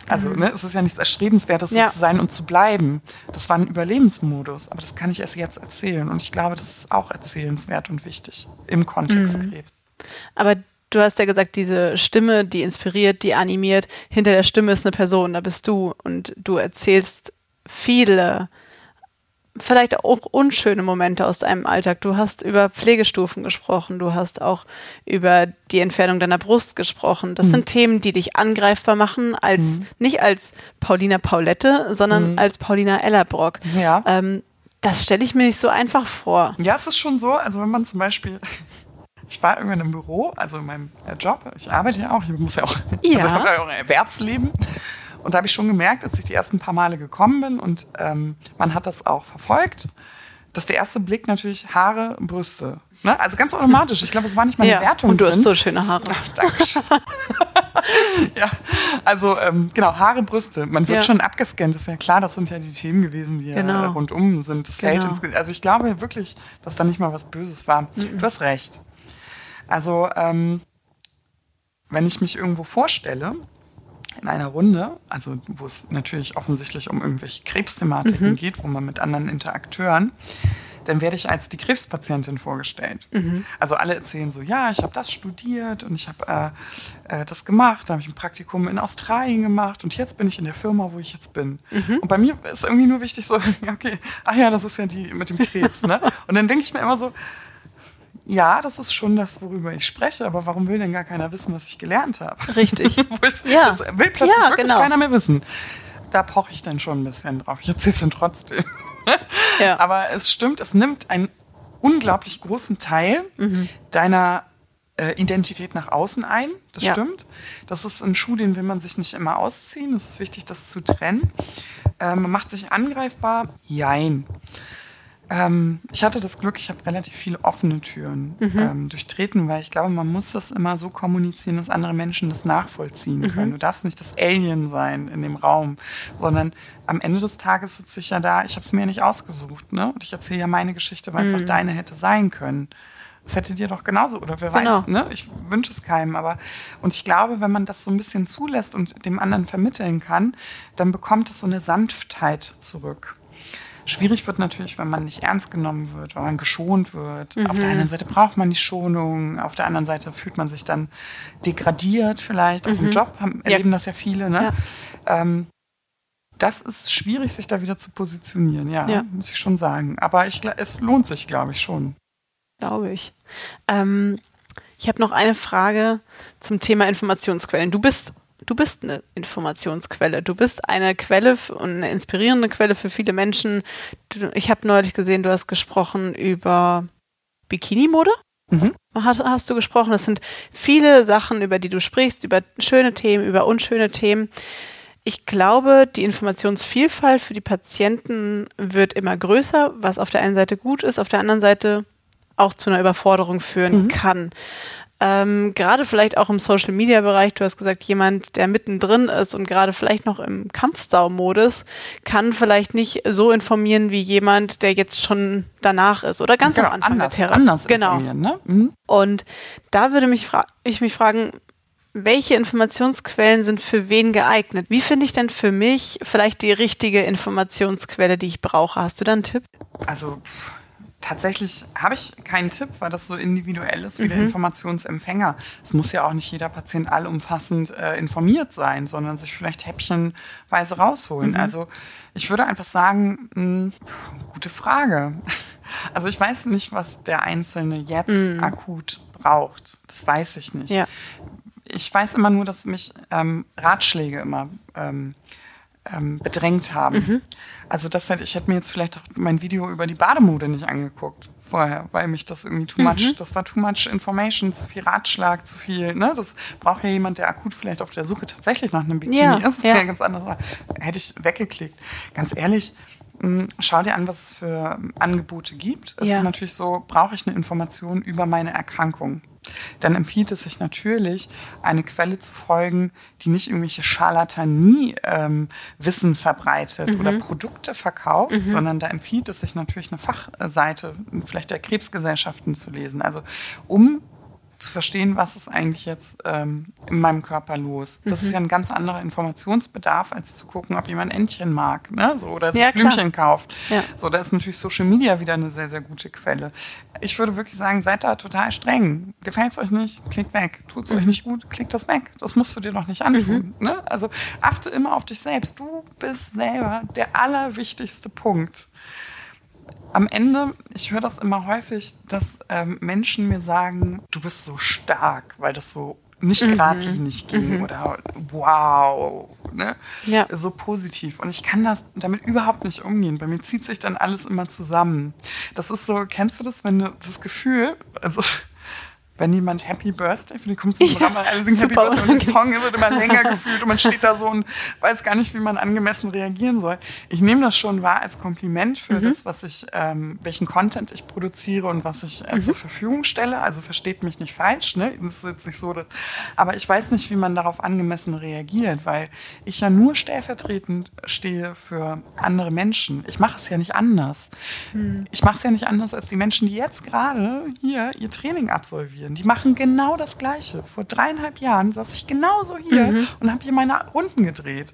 Also mhm. ne, es ist ja nichts Erstrebenswertes, so ja. zu sein und zu bleiben. Das war ein Überlebensmodus, aber das kann ich erst jetzt erzählen. Und ich glaube, das ist auch erzählenswert und wichtig im Kontext mhm. Krebs. Aber du hast ja gesagt, diese Stimme, die inspiriert, die animiert, hinter der Stimme ist eine Person, da bist du und du erzählst viele vielleicht auch unschöne Momente aus deinem Alltag. Du hast über Pflegestufen gesprochen, du hast auch über die Entfernung deiner Brust gesprochen. Das mhm. sind Themen, die dich angreifbar machen, als mhm. nicht als Paulina Paulette, sondern mhm. als Paulina Ellerbrock. Ja. Ähm, das stelle ich mir nicht so einfach vor. Ja, es ist schon so. Also wenn man zum Beispiel ich war irgendwann im Büro, also in meinem Job, ich arbeite ja auch, ich muss ja auch, ja. also ich habe ja auch ein Erwerbsleben. Und da habe ich schon gemerkt, als ich die ersten paar Male gekommen bin und ähm, man hat das auch verfolgt, dass der erste Blick natürlich Haare, Brüste. Ne? Also ganz automatisch. Ich glaube, es war nicht meine ja, Wertung. Und du drin. hast so schöne Haare. Ach, Dankeschön. ja, also ähm, genau, Haare, Brüste. Man wird ja. schon abgescannt, ist ja klar, das sind ja die Themen gewesen, die genau. ja rundum sind. Das genau. fällt ins, also ich glaube wirklich, dass da nicht mal was Böses war. Mhm. Du hast recht. Also ähm, wenn ich mich irgendwo vorstelle, in einer Runde, also wo es natürlich offensichtlich um irgendwelche Krebsthematiken mhm. geht, wo man mit anderen Interakteuren, dann werde ich als die Krebspatientin vorgestellt. Mhm. Also alle erzählen so, ja, ich habe das studiert und ich habe äh, äh, das gemacht, da habe ich ein Praktikum in Australien gemacht und jetzt bin ich in der Firma, wo ich jetzt bin. Mhm. Und bei mir ist irgendwie nur wichtig so, okay, ach ja, das ist ja die mit dem Krebs. ne? Und dann denke ich mir immer so, ja, das ist schon das, worüber ich spreche, aber warum will denn gar keiner wissen, was ich gelernt habe? Richtig. ja. Das will plötzlich ja, wirklich genau. keiner mehr wissen. Da poche ich dann schon ein bisschen drauf. Ich erzähle es dann trotzdem. ja. Aber es stimmt, es nimmt einen unglaublich großen Teil mhm. deiner äh, Identität nach außen ein. Das ja. stimmt. Das ist ein Schuh, den will man sich nicht immer ausziehen. Es ist wichtig, das zu trennen. Äh, man macht sich angreifbar. Jein. Ähm, ich hatte das Glück, ich habe relativ viele offene Türen mhm. ähm, durchtreten, weil ich glaube, man muss das immer so kommunizieren, dass andere Menschen das nachvollziehen mhm. können. Du darfst nicht das Alien sein in dem Raum, sondern am Ende des Tages sitze ich ja da, ich habe es mir ja nicht ausgesucht, ne? Und ich erzähle ja meine Geschichte, weil es mhm. auch deine hätte sein können. Es hätte dir doch genauso, oder wer Genau. weiß, ne? Ich wünsche es keinem, aber und ich glaube, wenn man das so ein bisschen zulässt und dem anderen vermitteln kann, dann bekommt es so eine Sanftheit zurück. Schwierig wird natürlich, wenn man nicht ernst genommen wird, wenn man geschont wird. Auf der einen Seite braucht man die Schonung, auf der anderen Seite fühlt man sich dann degradiert vielleicht. Auch im Job haben, erleben das ja viele. Ne? Ähm, das ist schwierig, sich da wieder zu positionieren, ja, Ja. muss ich schon sagen. Aber ich, es lohnt sich, glaube ich, schon. Glaube ich. Ähm, ich habe noch eine Frage zum Thema Informationsquellen. Du bist, du bist eine Informationsquelle. Du bist eine Quelle und eine inspirierende Quelle für viele Menschen. Ich habe neulich gesehen, du hast gesprochen über Bikini-Mode. Mhm. Hast, hast du gesprochen? Das sind viele Sachen, über die du sprichst, über schöne Themen, über unschöne Themen. Ich glaube, die Informationsvielfalt für die Patienten wird immer größer, was auf der einen Seite gut ist, auf der anderen Seite auch zu einer Überforderung führen kann. Ähm, gerade vielleicht auch im Social Media Bereich, du hast gesagt, jemand, der mittendrin ist und gerade vielleicht noch im Kampfsau-Modus, kann vielleicht nicht so informieren wie jemand, der jetzt schon danach ist oder ganz Genau, am Anfang anders, der Therapie. anders genau. informieren, ne? Mhm. Und da würde mich fra ich mich fragen, welche Informationsquellen sind für wen geeignet? Wie finde ich denn für mich vielleicht die richtige Informationsquelle, die ich brauche? Hast du da einen Tipp? Also tatsächlich habe ich keinen Tipp, weil das so individuell ist wie Mhm. der Informationsempfänger. Es muss ja auch nicht jeder Patient allumfassend äh, informiert sein, sondern sich vielleicht häppchenweise rausholen. Mhm. Also ich würde einfach sagen, mh, gute Frage. Also ich weiß nicht, was der Einzelne jetzt akut braucht. Das weiß ich nicht. Mhm. Ja. Ich weiß immer nur, dass mich ähm, Ratschläge immer ähm, ähm, bedrängt haben. Mhm. Also das hätte, ich hätte mir jetzt vielleicht auch mein Video über die Bademode nicht angeguckt vorher, weil mich das irgendwie too much, Mhm. das war too much information, zu viel Ratschlag, zu viel, ne? Das braucht ja jemand, der akut vielleicht auf der Suche tatsächlich nach einem Bikini Ja, ist. ja. Ja. ganz anders. Hätte ich weggeklickt. Ganz ehrlich, mh, schau dir an, was es für Angebote gibt. Es Ja. ist natürlich so, brauche ich eine Information über meine Erkrankung? Dann empfiehlt es sich natürlich, eine Quelle zu folgen, die nicht irgendwelche Scharlatanie-Wissen verbreitet oder Produkte verkauft, sondern da empfiehlt es sich natürlich eine Fachseite, vielleicht der Krebsgesellschaften zu lesen. Also um zu verstehen, was ist eigentlich jetzt ähm, in meinem Körper los. Das ist ja ein ganz anderer Informationsbedarf, als zu gucken, ob jemand Entchen mag, ne? so, oder sich Ja, klar. Blümchen kauft. Ja. So, da ist natürlich Social Media wieder eine sehr, sehr gute Quelle. Ich würde wirklich sagen, seid da total streng. Gefällt es euch nicht? Klickt weg. Tut es euch nicht gut? Klickt das weg. Das musst du dir doch nicht antun. Ne? Also achte immer auf dich selbst. Du bist selber der allerwichtigste Punkt. Am Ende, ich höre das immer häufig, dass ähm, Menschen mir sagen, du bist so stark, weil das so nicht geradlinig ging oder wow, ne? Ja. so positiv. Und ich kann das damit überhaupt nicht umgehen. Bei mir zieht sich dann alles immer zusammen. Das ist so, kennst du das, wenn du das Gefühl, also wenn jemand Happy Birthday, für die kommt zum Ja, Rahmen, alle singen Happy Birthday und der Song wird immer länger gefühlt und man steht da so und weiß gar nicht, wie man angemessen reagieren soll. Ich nehme das schon wahr als Kompliment für das, was ich, ähm, welchen Content ich produziere und was ich äh, zur Verfügung stelle. Also versteht mich nicht falsch, ne? Das ist jetzt nicht so, dass, aber ich weiß nicht, wie man darauf angemessen reagiert, weil ich ja nur stellvertretend stehe für andere Menschen. Ich mache es ja nicht anders. Ich mache es ja nicht anders als die Menschen, die jetzt gerade hier ihr Training absolvieren. Die machen genau das Gleiche. Vor dreieinhalb Jahren saß ich genauso hier und habe hier meine Runden gedreht.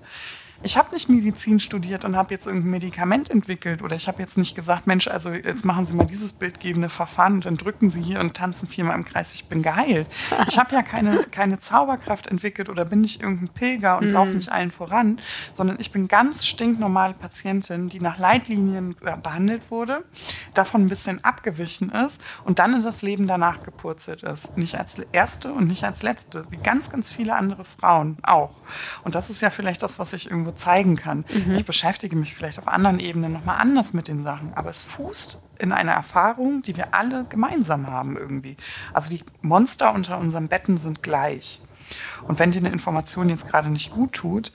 Ich habe nicht Medizin studiert und habe jetzt irgendein Medikament entwickelt oder ich habe jetzt nicht gesagt, Mensch, also jetzt machen Sie mal dieses bildgebende Verfahren und dann drücken Sie hier und tanzen viermal im Kreis, ich bin geheilt. Ich habe ja keine, keine Zauberkraft entwickelt oder bin nicht irgendein Pilger und laufe nicht allen voran, sondern ich bin ganz stinknormale Patientin, die nach Leitlinien äh, behandelt wurde, davon ein bisschen abgewichen ist und dann in das Leben danach gepurzelt ist. Nicht als erste und nicht als letzte, wie ganz, ganz viele andere Frauen auch. Und das ist ja vielleicht das, was ich irgendwo zeigen kann. Ich beschäftige mich vielleicht auf anderen Ebenen nochmal anders mit den Sachen, aber es fußt in einer Erfahrung, die wir alle gemeinsam haben irgendwie. Also die Monster unter unseren Betten sind gleich. Und wenn dir eine Information jetzt gerade nicht gut tut,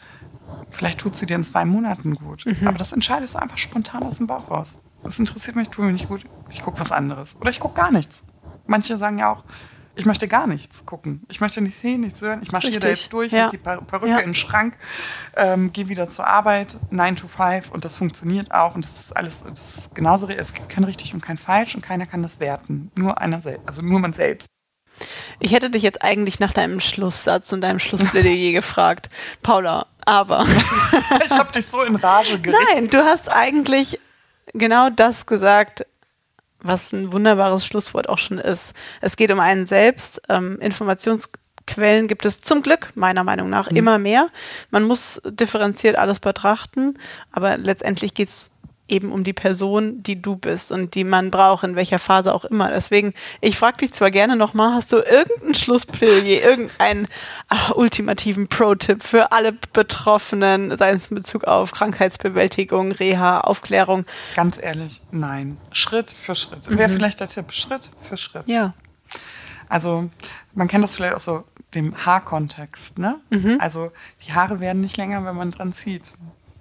vielleicht tut sie dir in zwei Monaten gut. Aber das entscheidest du einfach spontan aus dem Bauch raus. Das interessiert mich, tut mir nicht gut, ich gucke was anderes. Oder ich gucke gar nichts. Manche sagen ja auch, Ich möchte gar nichts gucken. Ich möchte nicht sehen, nichts hören. Ich marschiere da jetzt durch, Ja. die Per- Perücke Ja. in den Schrank, ähm, gehe wieder zur Arbeit, 9 to 5 und das funktioniert auch und das ist alles, das ist genauso, es gibt kein richtig und kein falsch und keiner kann das werten. Nur einer selbst, also nur man selbst. Ich hätte dich jetzt eigentlich nach deinem Schlusssatz und deinem Schlussplädoyer gefragt, Paula, aber Ich habe dich so in Rage geritten. nein, du hast eigentlich genau das gesagt, was ein wunderbares Schlusswort auch schon ist. Es geht um einen selbst. Ähm, Informationsquellen gibt es zum Glück, meiner Meinung nach, immer mehr. Man muss differenziert alles betrachten, aber letztendlich geht es eben um die Person, die du bist und die man braucht, in welcher Phase auch immer. Deswegen, ich frage dich zwar gerne nochmal, hast du irgendein Schlussplädoyer, irgendeinen ach, ultimativen Pro-Tipp für alle Betroffenen, sei es in Bezug auf Krankheitsbewältigung, Reha, Aufklärung? Ganz ehrlich, nein. Schritt für Schritt. Wäre vielleicht der Tipp, Schritt für Schritt. Ja. Also man kennt das vielleicht aus so dem Haarkontext, ne? Mhm. Also die Haare werden nicht länger, wenn man dran zieht.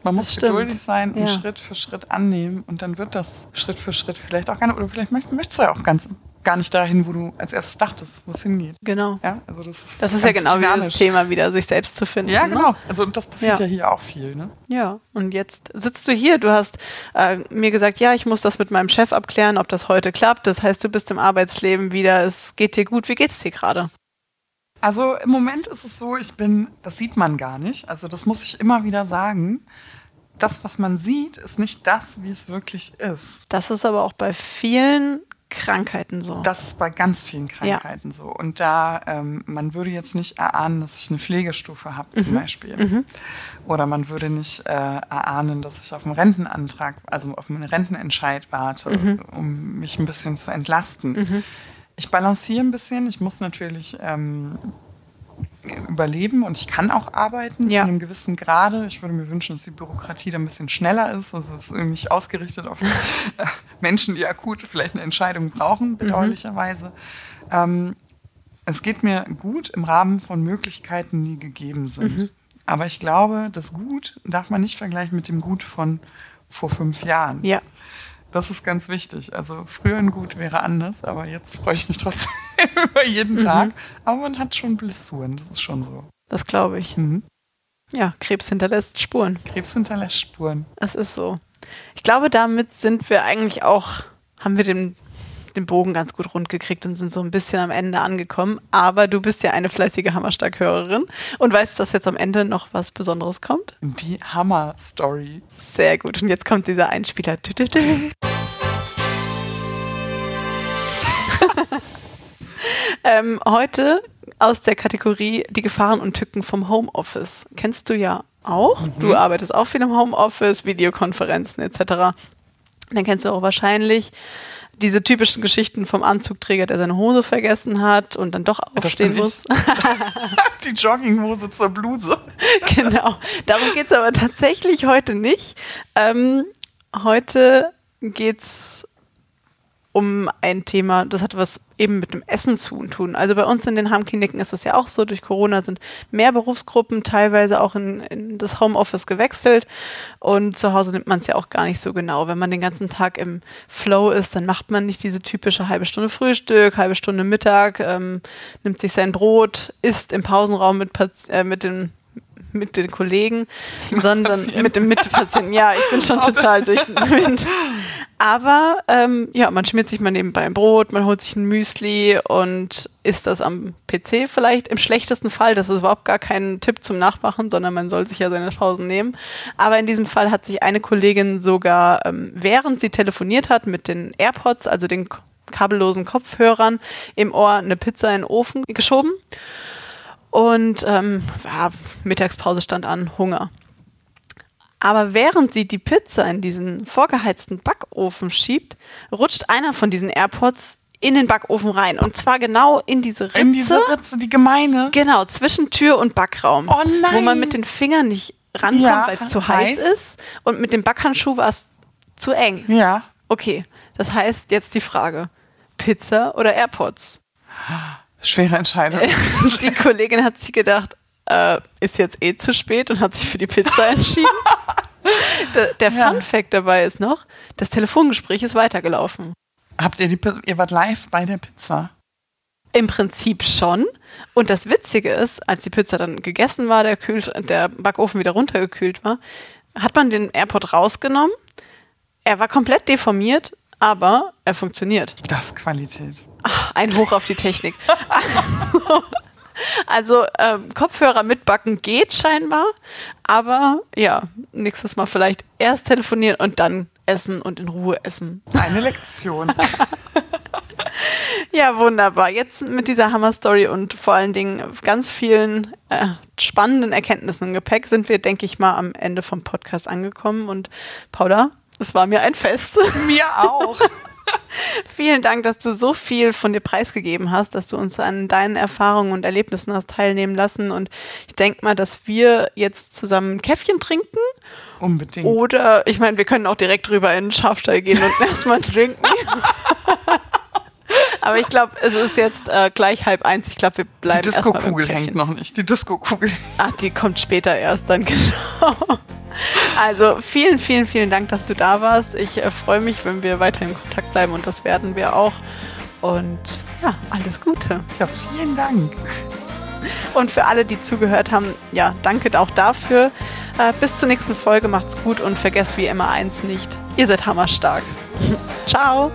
Man muss geduldig sein und Ja. Schritt für Schritt annehmen und dann wird das Schritt für Schritt vielleicht auch gar nicht, oder vielleicht möcht- möchtest du ja auch ganz gar nicht dahin, wo du als erstes dachtest, wo es hingeht. Genau. Ja, also das ist Das ist ja genau wie das dynamisch. Thema, wieder sich selbst zu finden. Ja, ne? genau. Also und das passiert Ja. ja. hier auch viel, ne? Ja, und jetzt sitzt du hier. Du hast äh, mir gesagt, ja, ich muss das mit meinem Chef abklären, ob das heute klappt. Das heißt, du bist im Arbeitsleben wieder. Es geht dir gut. Wie geht's dir gerade? Also im Moment ist es so, ich bin, das sieht man gar nicht. Also das muss ich immer wieder sagen. Das, was man sieht, ist nicht das, wie es wirklich ist. Das ist aber auch bei vielen Krankheiten so. Das ist bei ganz vielen Krankheiten so. Und da, ähm, man würde jetzt nicht erahnen, dass ich eine Pflegestufe habe zum Beispiel. Oder man würde nicht äh, erahnen, dass ich auf einen Rentenantrag, also auf einen Rentenentscheid warte, um mich ein bisschen zu entlasten. Ich balanciere ein bisschen. Ich muss natürlich ähm, überleben und ich kann auch arbeiten Ja. zu einem gewissen Grade. Ich würde mir wünschen, dass die Bürokratie da ein bisschen schneller ist. Also es ist nämlich ausgerichtet auf Menschen, die akut vielleicht eine Entscheidung brauchen, bedauerlicherweise. Ähm, es geht mir gut im Rahmen von Möglichkeiten, die gegeben sind. Aber ich glaube, das Gut darf man nicht vergleichen mit dem Gut von vor fünf Jahren. ja, Das ist ganz wichtig. Also früher ein Gut wäre anders, aber jetzt freue ich mich trotzdem über jeden Tag. Aber man hat schon Blessuren, das ist schon so. das glaube ich. Mhm. Ja, Krebs hinterlässt Spuren. Krebs hinterlässt Spuren. Es ist so. Ich glaube, damit sind wir eigentlich auch, haben wir den, den Bogen ganz gut rund gekriegt und sind so ein bisschen am Ende angekommen. Aber du bist ja eine fleißige Hammerstark-Hörerin und weißt, dass jetzt am Ende noch was Besonderes kommt? Die Hammer-Story. Sehr gut. Und jetzt kommt dieser Einspieler. Ähm, heute aus der Kategorie die Gefahren und Tücken vom Homeoffice. Kennst du ja auch. Du arbeitest auch viel im Homeoffice, Videokonferenzen etc. Dann kennst du auch wahrscheinlich diese typischen Geschichten vom Anzugträger, der seine Hose vergessen hat und dann doch aufstehen muss. Die Jogginghose zur Bluse. genau. Darum geht's aber tatsächlich heute nicht. Ähm, heute geht's um ein Thema, das hat was eben mit dem Essen zu tun. Also bei uns in den Heimkliniken ist es ja auch so, durch Corona sind mehr Berufsgruppen teilweise auch in, in das Homeoffice gewechselt und zu Hause nimmt man es ja auch gar nicht so genau. Wenn man den ganzen Tag im Flow ist, dann macht man nicht diese typische halbe Stunde Frühstück, halbe Stunde Mittag, ähm, nimmt sich sein Brot, isst im Pausenraum mit, Paz- äh, mit den mit den Kollegen, sondern Patienten. mit dem Mitpatienten. Ja, ich bin schon total durch den Wind. Aber ähm, ja, man schmiert sich mal nebenbei ein Brot, man holt sich ein Müsli und isst das am PC vielleicht. Im schlechtesten Fall, das ist überhaupt gar kein Tipp zum Nachmachen, sondern man soll sich ja seine Pausen nehmen. Aber in diesem Fall hat sich eine Kollegin sogar, ähm, während sie telefoniert hat mit den AirPods, also den kabellosen Kopfhörern im Ohr, eine Pizza in den Ofen geschoben. Und ähm, ja, Mittagspause stand an, Hunger. Aber während sie die Pizza in diesen vorgeheizten Backofen schiebt, rutscht einer von diesen AirPods in den Backofen rein. Und zwar genau in diese Ritze. In diese Ritze, die gemeine. Genau, zwischen Tür und Backraum. Oh nein. Wo man mit den Fingern nicht rankommt, Ja, weil es zu heiß heiß. ist. Und mit dem Backhandschuh war es zu eng. Ja. Okay, das heißt jetzt die Frage. Pizza oder AirPods? Schwere Entscheidung. die Kollegin hat sich gedacht, äh, ist jetzt eh zu spät und hat sich für die Pizza entschieden. der der Ja. Fun Fact dabei ist noch, das Telefongespräch ist weitergelaufen. Habt ihr die Pizza, ihr wart live bei der Pizza? Im Prinzip schon. Und das Witzige ist, als die Pizza dann gegessen war, der, Kühl der Backofen wieder runtergekühlt war, hat man den AirPod rausgenommen. Er war komplett deformiert, aber er funktioniert. Das Qualität. Ach, ein Hoch auf die Technik. also, ähm, Kopfhörer mitbacken geht scheinbar, aber ja, nächstes Mal vielleicht erst telefonieren und dann essen und in Ruhe essen. Eine Lektion. ja, wunderbar. Jetzt mit dieser Hammer-Story und vor allen Dingen ganz vielen äh, spannenden Erkenntnissen im Gepäck sind wir, denke ich mal, am Ende vom Podcast angekommen. Und Paula, es war mir ein Fest. Mir auch. Vielen Dank, dass du so viel von dir preisgegeben hast, dass du uns an deinen Erfahrungen und Erlebnissen hast teilnehmen lassen. Und ich denke mal, dass wir jetzt zusammen ein Käffchen trinken. Unbedingt. Oder, ich meine, wir können auch direkt rüber in den Schafstall gehen und erstmal trinken. Aber ich glaube, es ist jetzt äh, gleich halb eins. Ich glaube, wir bleiben Die Disco-Kugel hängt noch nicht. Die Disco-Kugel. Ach, die kommt später erst dann, genau. Also vielen, vielen, vielen Dank, dass du da warst. Ich äh, freue mich, wenn wir weiter in Kontakt bleiben und das werden wir auch. Und ja, alles Gute. Ja, vielen Dank. Und für alle, die zugehört haben, ja, danke auch dafür. Äh, bis zur nächsten Folge, macht's gut und vergesst wie immer eins nicht. Ihr seid hammerstark. Ciao.